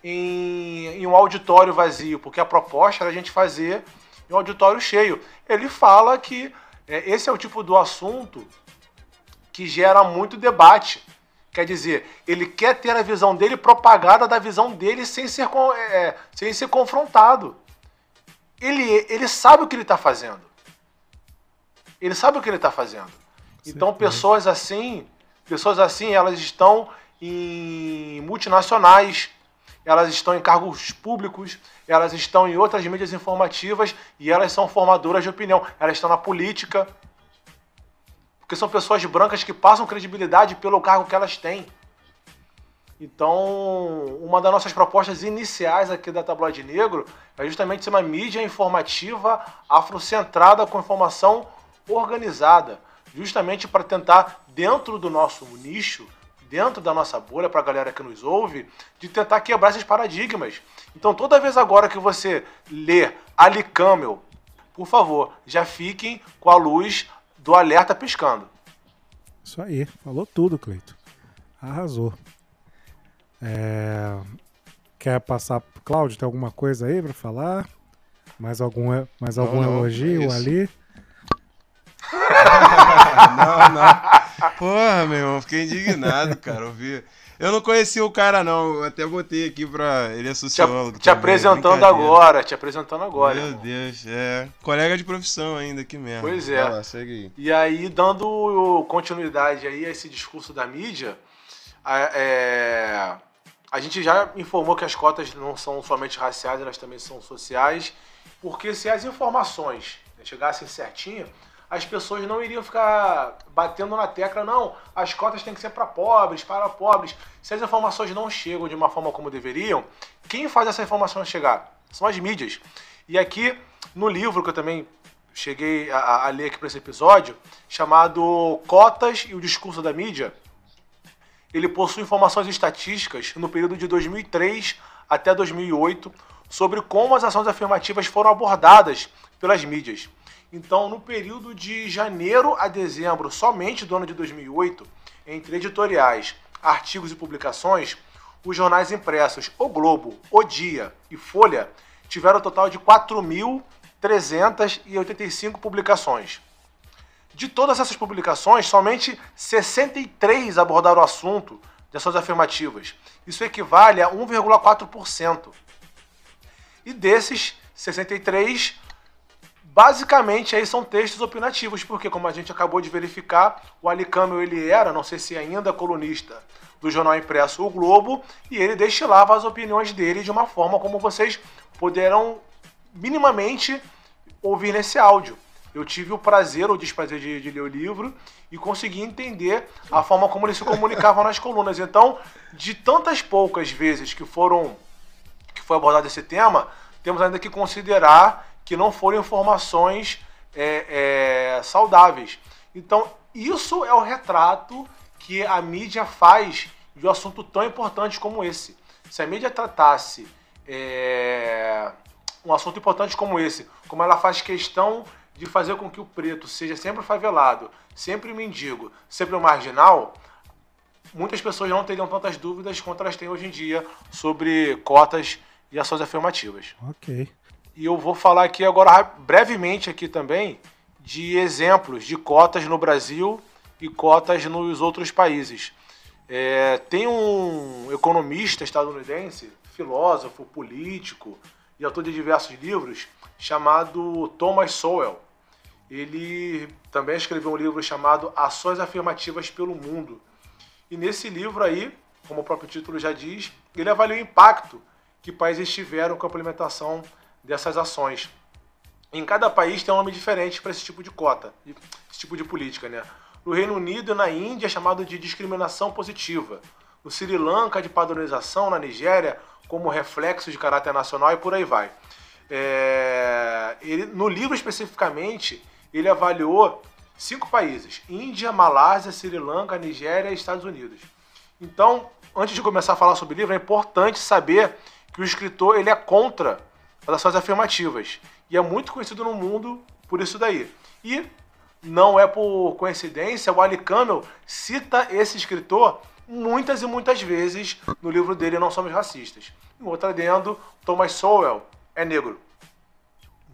em, em um auditório vazio? Porque a proposta era a gente fazer em um auditório cheio. Ele fala que é, esse é o tipo do assunto que gera muito debate. Quer dizer, ele quer ter a visão dele propagada da visão dele sem ser, con- é, sem ser confrontado. Ele, ele sabe o que ele está fazendo. Ele sabe o que ele está fazendo. Então, pessoas assim, pessoas assim, elas estão em multinacionais, elas estão em cargos públicos, elas estão em outras mídias informativas e elas são formadoras de opinião. Elas estão na política, porque são pessoas brancas que passam credibilidade pelo cargo que elas têm. Então, uma das nossas propostas iniciais aqui da Tabloide Negro é justamente ser uma mídia informativa afrocentrada com informação organizada, justamente para tentar, dentro do nosso nicho, dentro da nossa bolha, para a galera que nos ouve, de tentar quebrar esses paradigmas. Então, toda vez agora que você lê Ali Camel, por favor, já fiquem com a luz do alerta piscando. Isso aí, falou tudo, Cleito. Arrasou. É, Quer passar pro Cláudio? Tem alguma coisa aí pra falar? Mais algum, mais algum não, elogio é isso. ali? <laughs> Não, não. <laughs> Porra, meu irmão, fiquei indignado, cara. Eu, vi. eu não conhecia o cara, não. Eu até botei aqui pra. Ele é Te, sociólogo. te também, apresentando agora, te apresentando agora. Meu irmão. Deus, é. Colega de profissão ainda aqui mesmo. Pois é. Lá, segue aí. E aí, dando continuidade aí a esse discurso da mídia, a, é, a gente já informou que as cotas não são somente raciais, elas também são sociais, porque se as informações né, chegassem certinho, as pessoas não iriam ficar batendo na tecla, não, as cotas têm que ser para pobres, para pobres. Se as informações não chegam de uma forma como deveriam, quem faz essa informação chegar? São as mídias. E aqui, no livro que eu também cheguei a, a ler aqui para esse episódio, chamado Cotas e o Discurso da Mídia, ele possui informações estatísticas no período de 2003 até 2008 sobre como as ações afirmativas foram abordadas pelas mídias. Então, no período de janeiro a dezembro, somente do ano de 2008, entre editoriais, artigos e publicações, os jornais impressos O Globo, O Dia e Folha tiveram um total de 4.385 publicações. De todas essas publicações, somente 63 abordaram o assunto de ações afirmativas. Isso equivale a 1,4%. E desses 63, basicamente aí são textos opinativos, porque como a gente acabou de verificar, o Ali Camel ele era, não sei se ainda colunista do jornal impresso O Globo, e ele destilava as opiniões dele de uma forma como vocês poderão minimamente ouvir nesse áudio. Eu tive o prazer ou desprazer de, de ler o livro e consegui entender a forma como ele se comunicava <laughs> nas colunas. Então, de tantas poucas vezes que foram que foi abordado esse tema, temos ainda que considerar que não foram informações é, é, saudáveis. Então, isso é o retrato que a mídia faz de um assunto tão importante como esse. Se a mídia tratasse é, um assunto importante como esse, como ela faz questão de fazer com que o preto seja sempre favelado, sempre mendigo, sempre o marginal, muitas pessoas não teriam tantas dúvidas quanto elas têm hoje em dia sobre cotas e ações afirmativas. Ok. E eu vou falar aqui agora brevemente aqui também de exemplos de cotas no Brasil e cotas nos outros países. É, tem um economista estadunidense, filósofo, político e autor de diversos livros, chamado Thomas Sowell ele também escreveu um livro chamado Ações Afirmativas pelo Mundo. E nesse livro aí, como o próprio título já diz, ele avalia o impacto que países tiveram com a implementação dessas ações. Em cada país tem um nome diferente para esse tipo de cota, esse tipo de política, né? No Reino Unido e na Índia é chamado de discriminação positiva. No Sri Lanka, de padronização, na Nigéria, como reflexo de caráter nacional e por aí vai. É... Ele, no livro especificamente, ele avaliou cinco países: Índia, Malásia, Sri Lanka, Nigéria e Estados Unidos. Então, antes de começar a falar sobre o livro, é importante saber que o escritor ele é contra ações afirmativas e é muito conhecido no mundo por isso daí. E não é por coincidência, o Ali Camel cita esse escritor muitas e muitas vezes no livro dele Não Somos Racistas. Em outra adendo, Thomas Sowell é negro.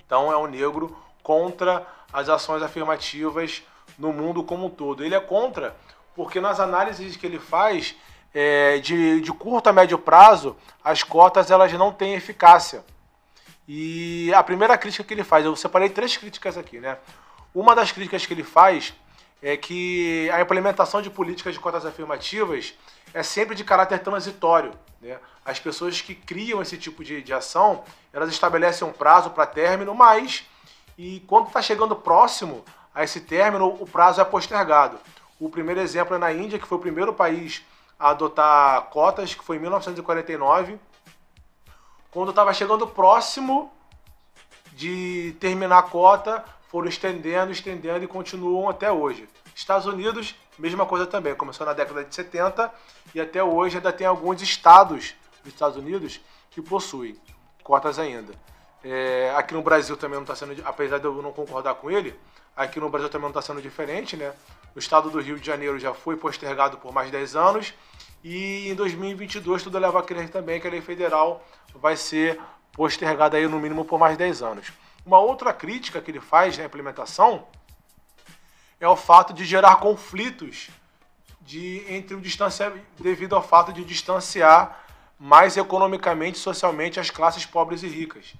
Então é um negro contra as ações afirmativas no mundo como um todo. Ele é contra, porque nas análises que ele faz é, de, de curto a médio prazo, as cotas elas não têm eficácia. E a primeira crítica que ele faz, eu separei três críticas aqui, né? Uma das críticas que ele faz é que a implementação de políticas de cotas afirmativas é sempre de caráter transitório. Né? As pessoas que criam esse tipo de, de ação, elas estabelecem um prazo para término, mas e quando está chegando próximo a esse término, o prazo é postergado. O primeiro exemplo é na Índia, que foi o primeiro país a adotar cotas, que foi em 1949. Quando estava chegando próximo de terminar a cota, foram estendendo, estendendo e continuam até hoje. Estados Unidos, mesma coisa também. Começou na década de 70 e até hoje ainda tem alguns estados dos Estados Unidos que possuem cotas ainda. É, aqui no Brasil também não está sendo, apesar de eu não concordar com ele, aqui no Brasil também não está sendo diferente, né? O estado do Rio de Janeiro já foi postergado por mais 10 anos e em 2022 tudo leva a crer também que a lei federal vai ser postergada aí no mínimo por mais 10 anos. Uma outra crítica que ele faz na implementação é o fato de gerar conflitos de, entre o distanciamento devido ao fato de distanciar mais economicamente e socialmente as classes pobres e ricas.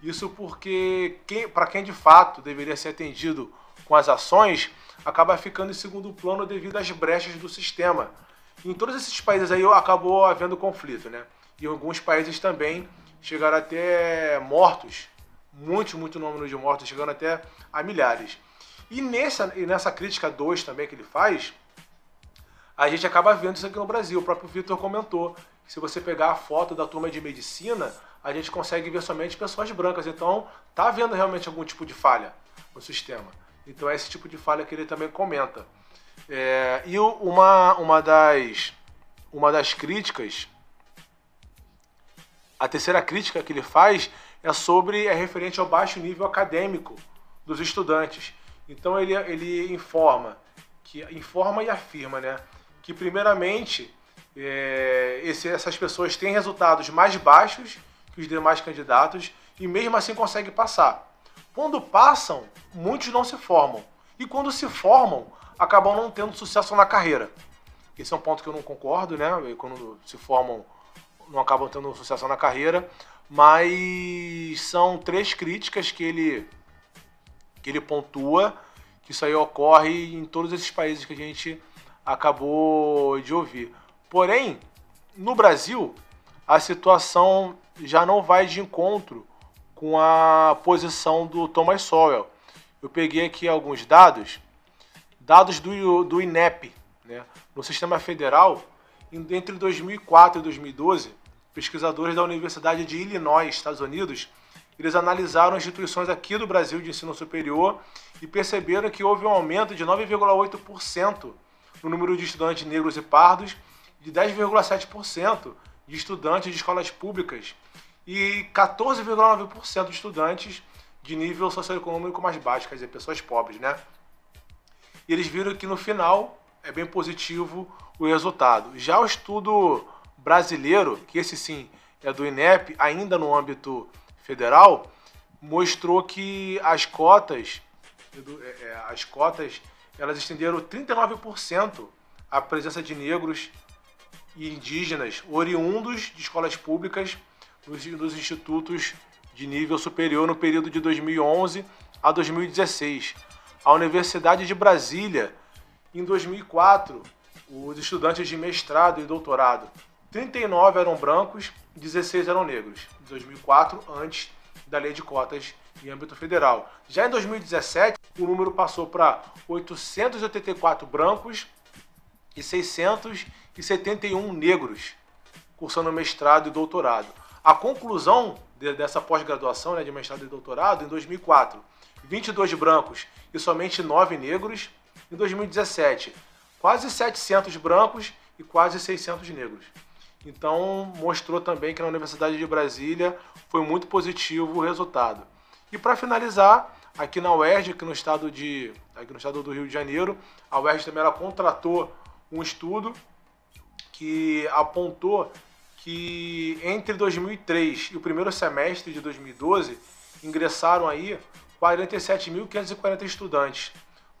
Isso porque quem, para quem de fato deveria ser atendido com as ações, acaba ficando em segundo plano devido às brechas do sistema. Em todos esses países aí acabou havendo conflito, né? E alguns países também chegaram até mortos, muitos, muito número de mortos, chegando até a milhares. E nessa, e nessa crítica 2 também que ele faz, a gente acaba vendo isso aqui no Brasil. O próprio Vitor comentou que se você pegar a foto da turma de medicina, a gente consegue ver somente pessoas brancas. Então, tá havendo realmente algum tipo de falha no sistema. Então, é esse tipo de falha que ele também comenta. É, e uma, uma, das, uma das críticas a terceira crítica que ele faz é sobre é referente ao baixo nível acadêmico dos estudantes. Então ele, ele informa que informa e afirma, né, que primeiramente é, esse, essas pessoas têm resultados mais baixos que os demais candidatos e mesmo assim conseguem passar. Quando passam, muitos não se formam e quando se formam acabam não tendo sucesso na carreira. Esse é um ponto que eu não concordo, né? Quando se formam não acabam tendo sucesso na carreira, mas são três críticas que ele que ele pontua que isso aí ocorre em todos esses países que a gente acabou de ouvir. Porém, no Brasil, a situação já não vai de encontro com a posição do Thomas Sowell. Eu peguei aqui alguns dados, dados do, do INEP, né? no sistema federal, entre 2004 e 2012, pesquisadores da Universidade de Illinois, Estados Unidos, eles analisaram instituições aqui do Brasil de ensino superior e perceberam que houve um aumento de 9,8% no número de estudantes negros e pardos, de 10,7% de estudantes de escolas públicas e 14,9% de estudantes de nível socioeconômico mais baixo, quer dizer, pessoas pobres, né? E eles viram que no final é bem positivo o resultado. Já o estudo brasileiro, que esse sim é do INEP, ainda no âmbito federal, mostrou que as cotas, é, é, as cotas, elas estenderam 39% a presença de negros e indígenas oriundos de escolas públicas nos, nos institutos de nível superior no período de 2011 a 2016. A Universidade de Brasília, em 2004, os estudantes de mestrado e doutorado 39 eram brancos, 16 eram negros. Em 2004, antes da lei de cotas em âmbito federal. Já em 2017, o número passou para 884 brancos e 671 negros, cursando mestrado e doutorado. A conclusão de, dessa pós-graduação né, de mestrado e doutorado, em 2004, 22 brancos e somente 9 negros. Em 2017, quase 700 brancos e quase 600 negros. Então mostrou também que na Universidade de Brasília foi muito positivo o resultado. E para finalizar, aqui na UERJ, aqui no estado de, aqui no estado do Rio de Janeiro, a UERJ também ela contratou um estudo que apontou que entre 2003 e o primeiro semestre de 2012 ingressaram aí 47.540 estudantes,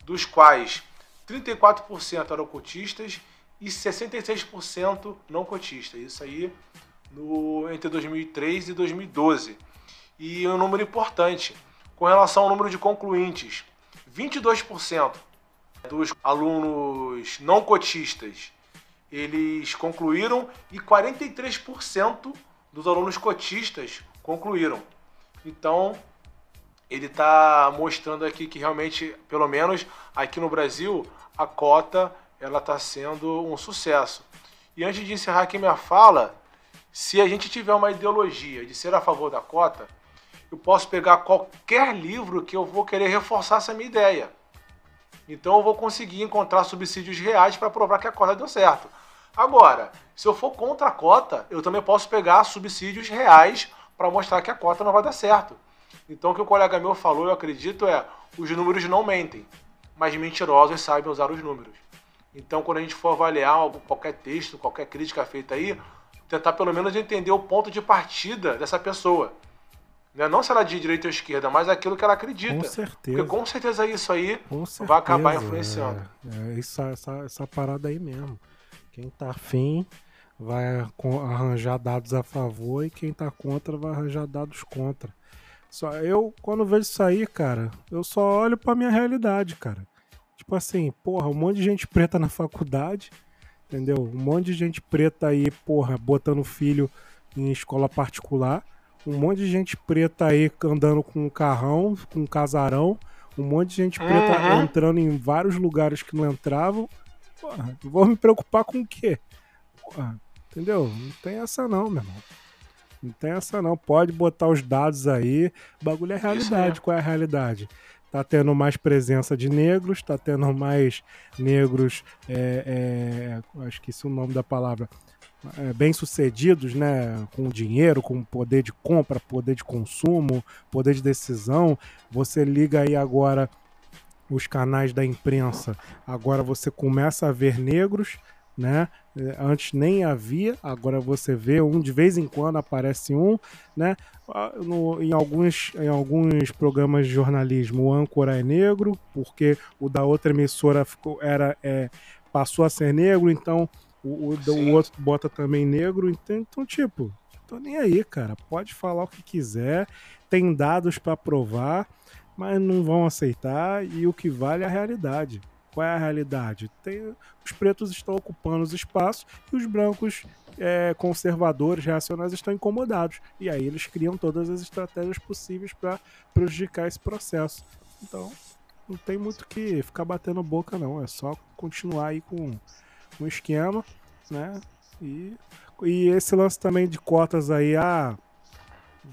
dos quais 34% eram cotistas e 66% não cotista. Isso aí no, entre 2003 e 2012. E um número importante, com relação ao número de concluintes, 22% dos alunos não cotistas eles concluíram e 43% dos alunos cotistas concluíram. Então, ele está mostrando aqui que realmente, pelo menos aqui no Brasil, a cota ela está sendo um sucesso. E antes de encerrar aqui minha fala, se a gente tiver uma ideologia de ser a favor da cota, eu posso pegar qualquer livro que eu vou querer reforçar essa minha ideia. Então eu vou conseguir encontrar subsídios reais para provar que a cota deu certo. Agora, se eu for contra a cota, eu também posso pegar subsídios reais para mostrar que a cota não vai dar certo. Então o que o colega meu falou, eu acredito, é os números não mentem, mas mentirosos sabem usar os números. Então, quando a gente for avaliar qualquer texto, qualquer crítica feita aí, tentar pelo menos entender o ponto de partida dessa pessoa. Né? Não se ela é de direita ou esquerda, mas aquilo que ela acredita. Com certeza. Porque com certeza isso aí vai acabar influenciando. É, é essa, essa, essa parada aí mesmo. Quem tá afim vai arranjar dados a favor e quem tá contra vai arranjar dados contra. Só eu, quando vejo isso aí, cara, eu só olho pra minha realidade, cara. Tipo assim, porra, um monte de gente preta na faculdade, entendeu? Um monte de gente preta aí, porra, botando filho em escola particular. Um monte de gente preta aí andando com um carrão, com um casarão. Um monte de gente preta uhum. entrando em vários lugares que não entravam. Porra, vou me preocupar com o quê? Porra, entendeu? Não tem essa não, meu irmão. Não tem essa não. Pode botar os dados aí. O bagulho é realidade. Qual é a realidade? tá tendo mais presença de negros, tá tendo mais negros, é, é, acho que isso é o nome da palavra, é, bem-sucedidos, né, com dinheiro, com poder de compra, poder de consumo, poder de decisão. Você liga aí agora os canais da imprensa, agora você começa a ver negros, né? É, antes nem havia, agora você vê um de vez em quando aparece um, né? Ah, no, em, alguns, em alguns programas de jornalismo o âncora é negro, porque o da outra emissora ficou, era, é, passou a ser negro, então o, o, o outro bota também negro, então, então, tipo, tô nem aí, cara. Pode falar o que quiser, tem dados para provar mas não vão aceitar e o que vale é a realidade. Qual é a realidade? Tem, os pretos estão ocupando os espaços e os brancos é, conservadores, reacionários estão incomodados. E aí eles criam todas as estratégias possíveis para prejudicar esse processo. Então, não tem muito que ficar batendo boca, não. É só continuar aí com um esquema, né? E, e esse lance também de cotas aí, ah,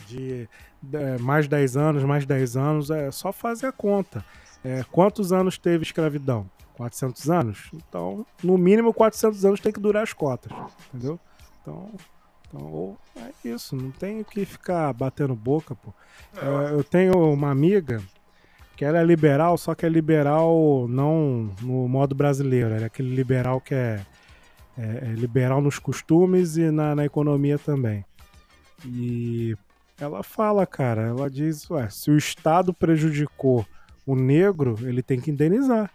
de é, mais 10 anos, mais 10 anos, é só fazer a conta. É, quantos anos teve escravidão? 400 anos? Então, no mínimo 400 anos tem que durar as cotas, entendeu? Então, então é isso, não tem que ficar batendo boca, pô. É, eu tenho uma amiga que ela é liberal, só que é liberal não no modo brasileiro, é aquele liberal que é, é, é liberal nos costumes e na, na economia também. E ela fala, cara, ela diz, ué, se o Estado prejudicou o negro, ele tem que indenizar.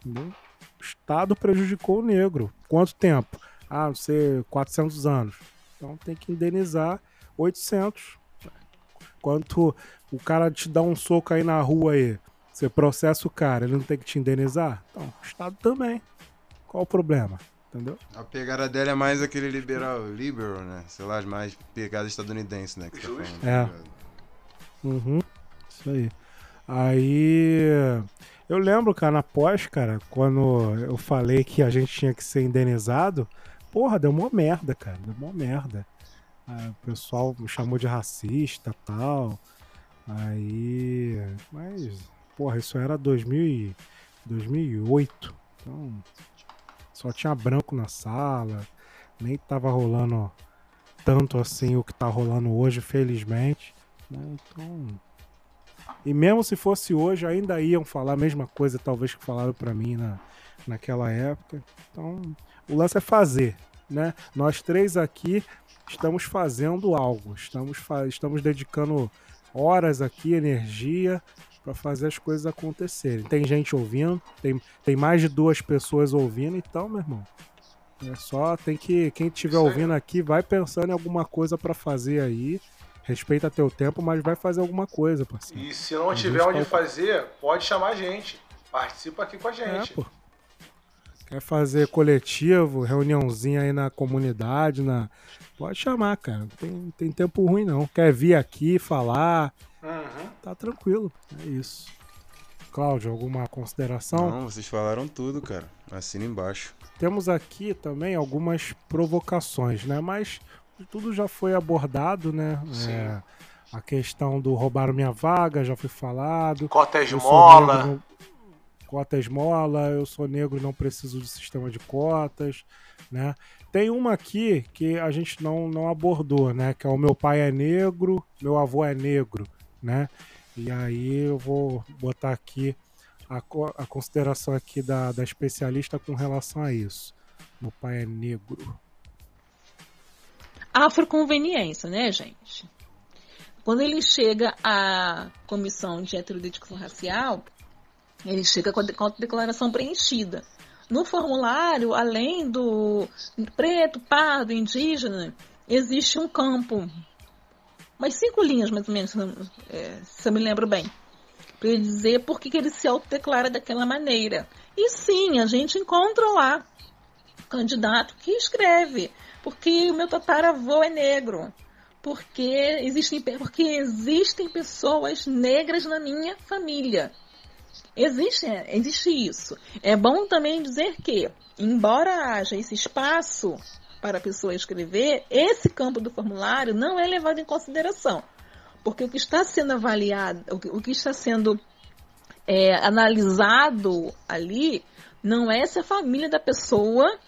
Entendeu? O Estado prejudicou o negro. Quanto tempo? Ah, não sei, 400 anos. Então tem que indenizar 800. Quanto o cara te dá um soco aí na rua aí, você processa o cara, ele não tem que te indenizar? Então, o Estado também. Qual o problema? entendeu? A pegada dela é mais aquele liberal, liberal, né? Sei lá, mais pegada estadunidense, né? Que tá falando, é. Tá uhum. Isso aí. Aí. Eu lembro, cara, na pós, cara, quando eu falei que a gente tinha que ser indenizado, porra, deu uma merda, cara. Deu uma merda. Aí, o pessoal me chamou de racista tal. Aí. Mas, porra, isso era 2000 e... 2008. Então, só tinha branco na sala, nem tava rolando tanto assim o que tá rolando hoje, felizmente. Né? Então. E mesmo se fosse hoje, ainda iam falar a mesma coisa, talvez que falaram para mim na, naquela época. Então, o lance é fazer, né? Nós três aqui estamos fazendo algo, estamos, estamos dedicando horas aqui, energia para fazer as coisas acontecerem. Tem gente ouvindo, tem, tem mais de duas pessoas ouvindo, então, meu irmão. É só tem que quem estiver ouvindo aqui vai pensando em alguma coisa para fazer aí. Respeita teu tempo, mas vai fazer alguma coisa, parceiro. E se não tiver onde tá... fazer, pode chamar a gente. Participa aqui com a gente. É, pô. Quer fazer coletivo, reuniãozinha aí na comunidade, na pode chamar, cara. Tem, tem tempo ruim não. Quer vir aqui falar, Uhum. Tá tranquilo. É isso. Cláudio, alguma consideração? Não, vocês falaram tudo, cara. Assina embaixo. Temos aqui também algumas provocações, né? Mas tudo já foi abordado, né? É, a questão do roubar minha vaga já foi falado. Cota esmola. Negro, cota esmola, eu sou negro e não preciso de sistema de cotas, né? Tem uma aqui que a gente não, não abordou, né? Que é o meu pai é negro, meu avô é negro né? E aí eu vou botar aqui a, a consideração aqui da, da especialista com relação a isso. Meu pai é negro. Afroconveniência, né, gente? Quando ele chega à comissão de heterodeticação racial, ele chega com a declaração preenchida. No formulário, além do preto, pardo, indígena, existe um campo umas cinco linhas mais ou menos, é, se eu me lembro bem, para ele dizer por que, que ele se autodeclara daquela maneira. E sim, a gente encontra lá candidato que escreve, porque o meu tataravô é negro, porque existem, porque existem pessoas negras na minha família. Existe, existe isso. É bom também dizer que, embora haja esse espaço para a pessoa escrever, esse campo do formulário não é levado em consideração. Porque o que está sendo avaliado, o que está sendo é, analisado ali, não é se a família da pessoa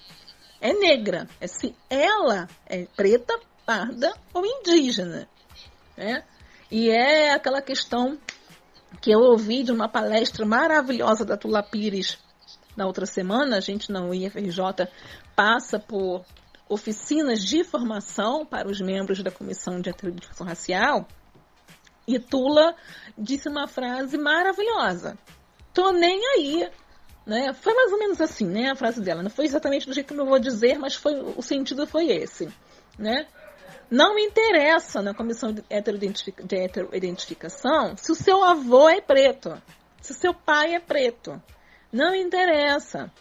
é negra, é se ela é preta, parda ou indígena. Né? E é aquela questão que eu ouvi de uma palestra maravilhosa da Tula Pires na outra semana, a gente na UIFRJ passa por oficinas de formação para os membros da Comissão de Identificação Racial, e Tula disse uma frase maravilhosa. Tô nem aí. Né? Foi mais ou menos assim, né, a frase dela. Não foi exatamente do jeito que eu vou dizer, mas foi, o sentido foi esse. Né? Não me interessa na comissão de heteroidentificação se o seu avô é preto, se o seu pai é preto. Não interessa.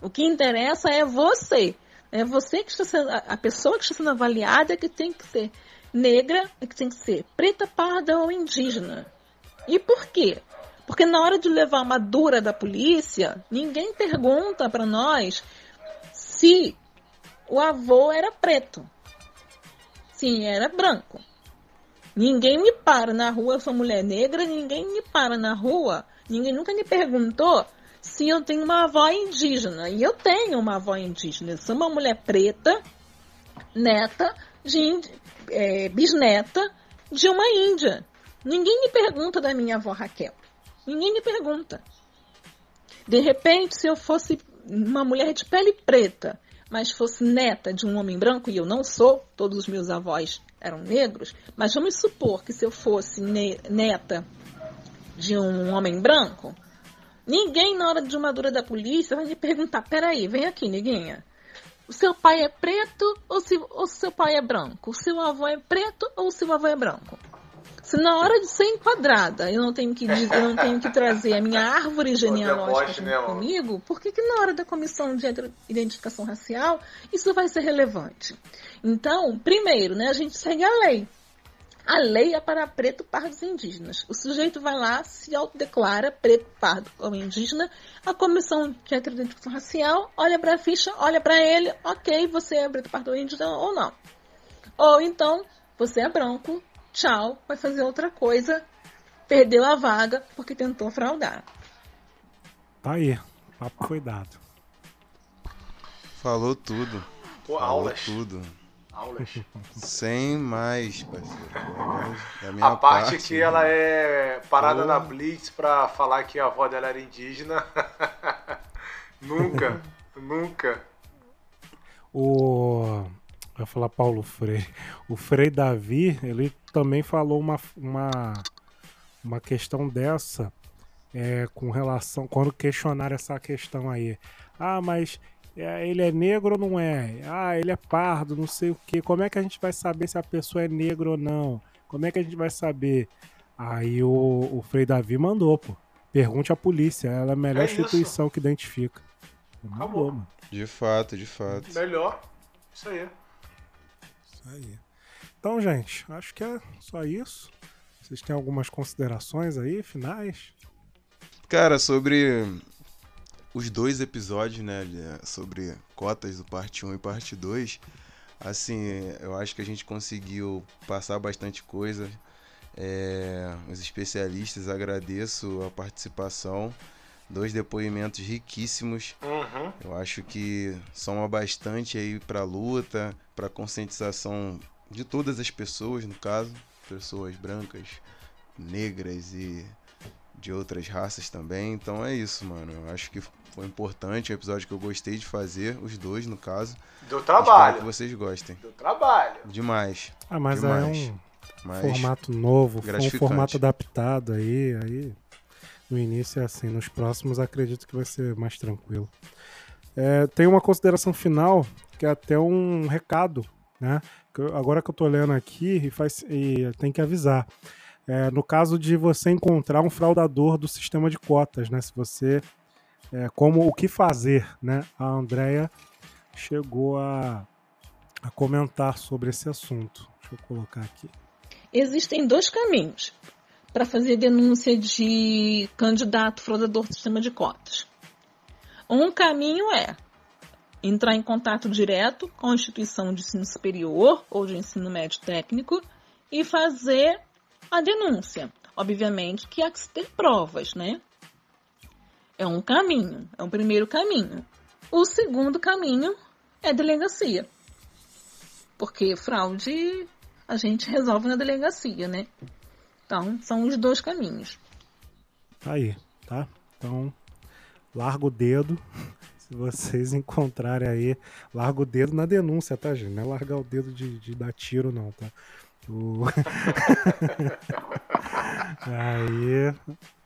O que interessa é você. É você que está sendo, a pessoa que está sendo avaliada que tem que ser negra, que tem que ser preta, parda ou indígena. E por quê? Porque na hora de levar uma dura da polícia, ninguém pergunta para nós se o avô era preto. Sim, era branco. Ninguém me para na rua, eu sou mulher negra, ninguém me para na rua, ninguém nunca me perguntou se eu tenho uma avó indígena. E eu tenho uma avó indígena. Eu sou uma mulher preta, neta de é, bisneta de uma índia. Ninguém me pergunta da minha avó Raquel. Ninguém me pergunta. De repente, se eu fosse uma mulher de pele preta, mas fosse neta de um homem branco, e eu não sou, todos os meus avós eram negros, mas vamos supor que se eu fosse neta de um homem branco, Ninguém, na hora de uma dura da polícia, vai me perguntar: peraí, vem aqui, neguinha. O seu pai é preto ou, se, ou seu pai é branco? O seu avô é preto ou o seu avô é branco? Se na hora de ser enquadrada eu não tenho que, eu não tenho que trazer a minha árvore genealógica comigo, por que, que na hora da comissão de identificação racial isso vai ser relevante? Então, primeiro, né, a gente segue a lei. A lei é para preto, pardos e indígenas. O sujeito vai lá, se autodeclara preto, pardo ou indígena. A comissão de identificação racial olha para a ficha, olha para ele, ok, você é preto, pardo ou indígena ou não. Ou então, você é branco, tchau, vai fazer outra coisa, perdeu a vaga porque tentou fraudar. Tá aí, o papo foi dado. Falou tudo. Pô, Falou aulas. tudo. Aulas. <laughs> Sem mais, parceiro. É a, minha A parte, parte que ela é parada Pô. na Blitz pra falar que a avó dela era indígena. <laughs> nunca, nunca. O. Eu ia falar Paulo Freire. O Frei Davi, ele também falou uma, uma, uma questão dessa é, com relação. Quando questionaram essa questão aí. Ah, mas é, ele é negro ou não é? Ah, ele é pardo, não sei o que. Como é que a gente vai saber se a pessoa é negra ou não? Como é que a gente vai saber? Aí o, o Frei Davi mandou, pô. Pergunte à polícia, ela é a melhor É isso. instituição que identifica. Mandou, Acabou. mano. De fato, de fato. Melhor. Isso aí. Isso aí. Então, gente, acho que é só isso. Vocês têm algumas considerações aí, finais? Cara, sobre os dois episódios, né, sobre cotas do parte 1 e parte 2, assim, eu acho que a gente conseguiu passar bastante coisa. É, os especialistas, agradeço a participação. Dois depoimentos riquíssimos. Uhum. Eu acho que soma bastante aí pra luta, pra conscientização de todas as pessoas, no caso, pessoas brancas, negras e de outras raças também. Então é isso, mano. Eu acho que foi importante, é um episódio que eu gostei de fazer, os dois no caso. Deu Espero que trabalho. vocês gostem. Deu trabalho. Demais. Ah, mas Demais. é um Mas formato novo, foi um formato adaptado aí, aí no início é assim, nos próximos acredito que vai ser mais tranquilo. É, tem uma consideração final, que é até um recado, né? Agora que eu tô lendo aqui e, faz, e tem que avisar. É, no caso de você encontrar um fraudador do sistema de cotas, né? Se você. é, como o que fazer, né? A Andrea chegou a, a comentar sobre esse assunto. Deixa eu colocar aqui. Existem dois caminhos para fazer denúncia de candidato fraudador do sistema de cotas. Um caminho é entrar em contato direto com a instituição de ensino superior ou de ensino médio técnico e fazer a denúncia. Obviamente que há que ter provas, né? É um caminho, é um primeiro caminho. O segundo caminho é delegacia. Porque fraude a gente resolve na delegacia, né? Então, são os dois caminhos. Aí, tá? Então, larga o dedo. Se vocês <laughs> encontrarem aí, larga o dedo na denúncia, tá, gente? Não é largar o dedo de, de dar tiro, não, tá? O... <laughs> aí,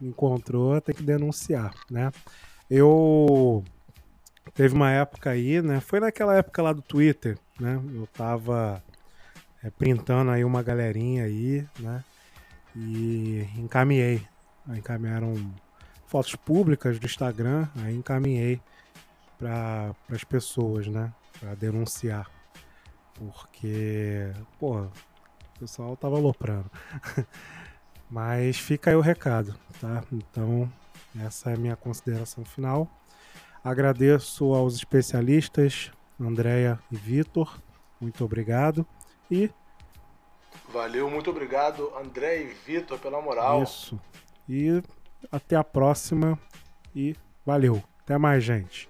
encontrou, tem que denunciar, né? Eu. Teve uma época aí, né? Foi naquela época lá do Twitter, né? Eu tava é, printando aí uma galerinha aí, né? E encaminhei. Encaminharam fotos públicas do Instagram, aí encaminhei para as pessoas, né? Para denunciar. Porque, pô, o pessoal tava aloprando. <laughs> Mas fica aí o recado, tá? Então, essa é a minha consideração final. Agradeço aos especialistas, Andréia e Vitor. Muito obrigado. E. Valeu, muito obrigado, André e Vitor, pela moral. Isso. E até a próxima. E valeu. Até mais, gente.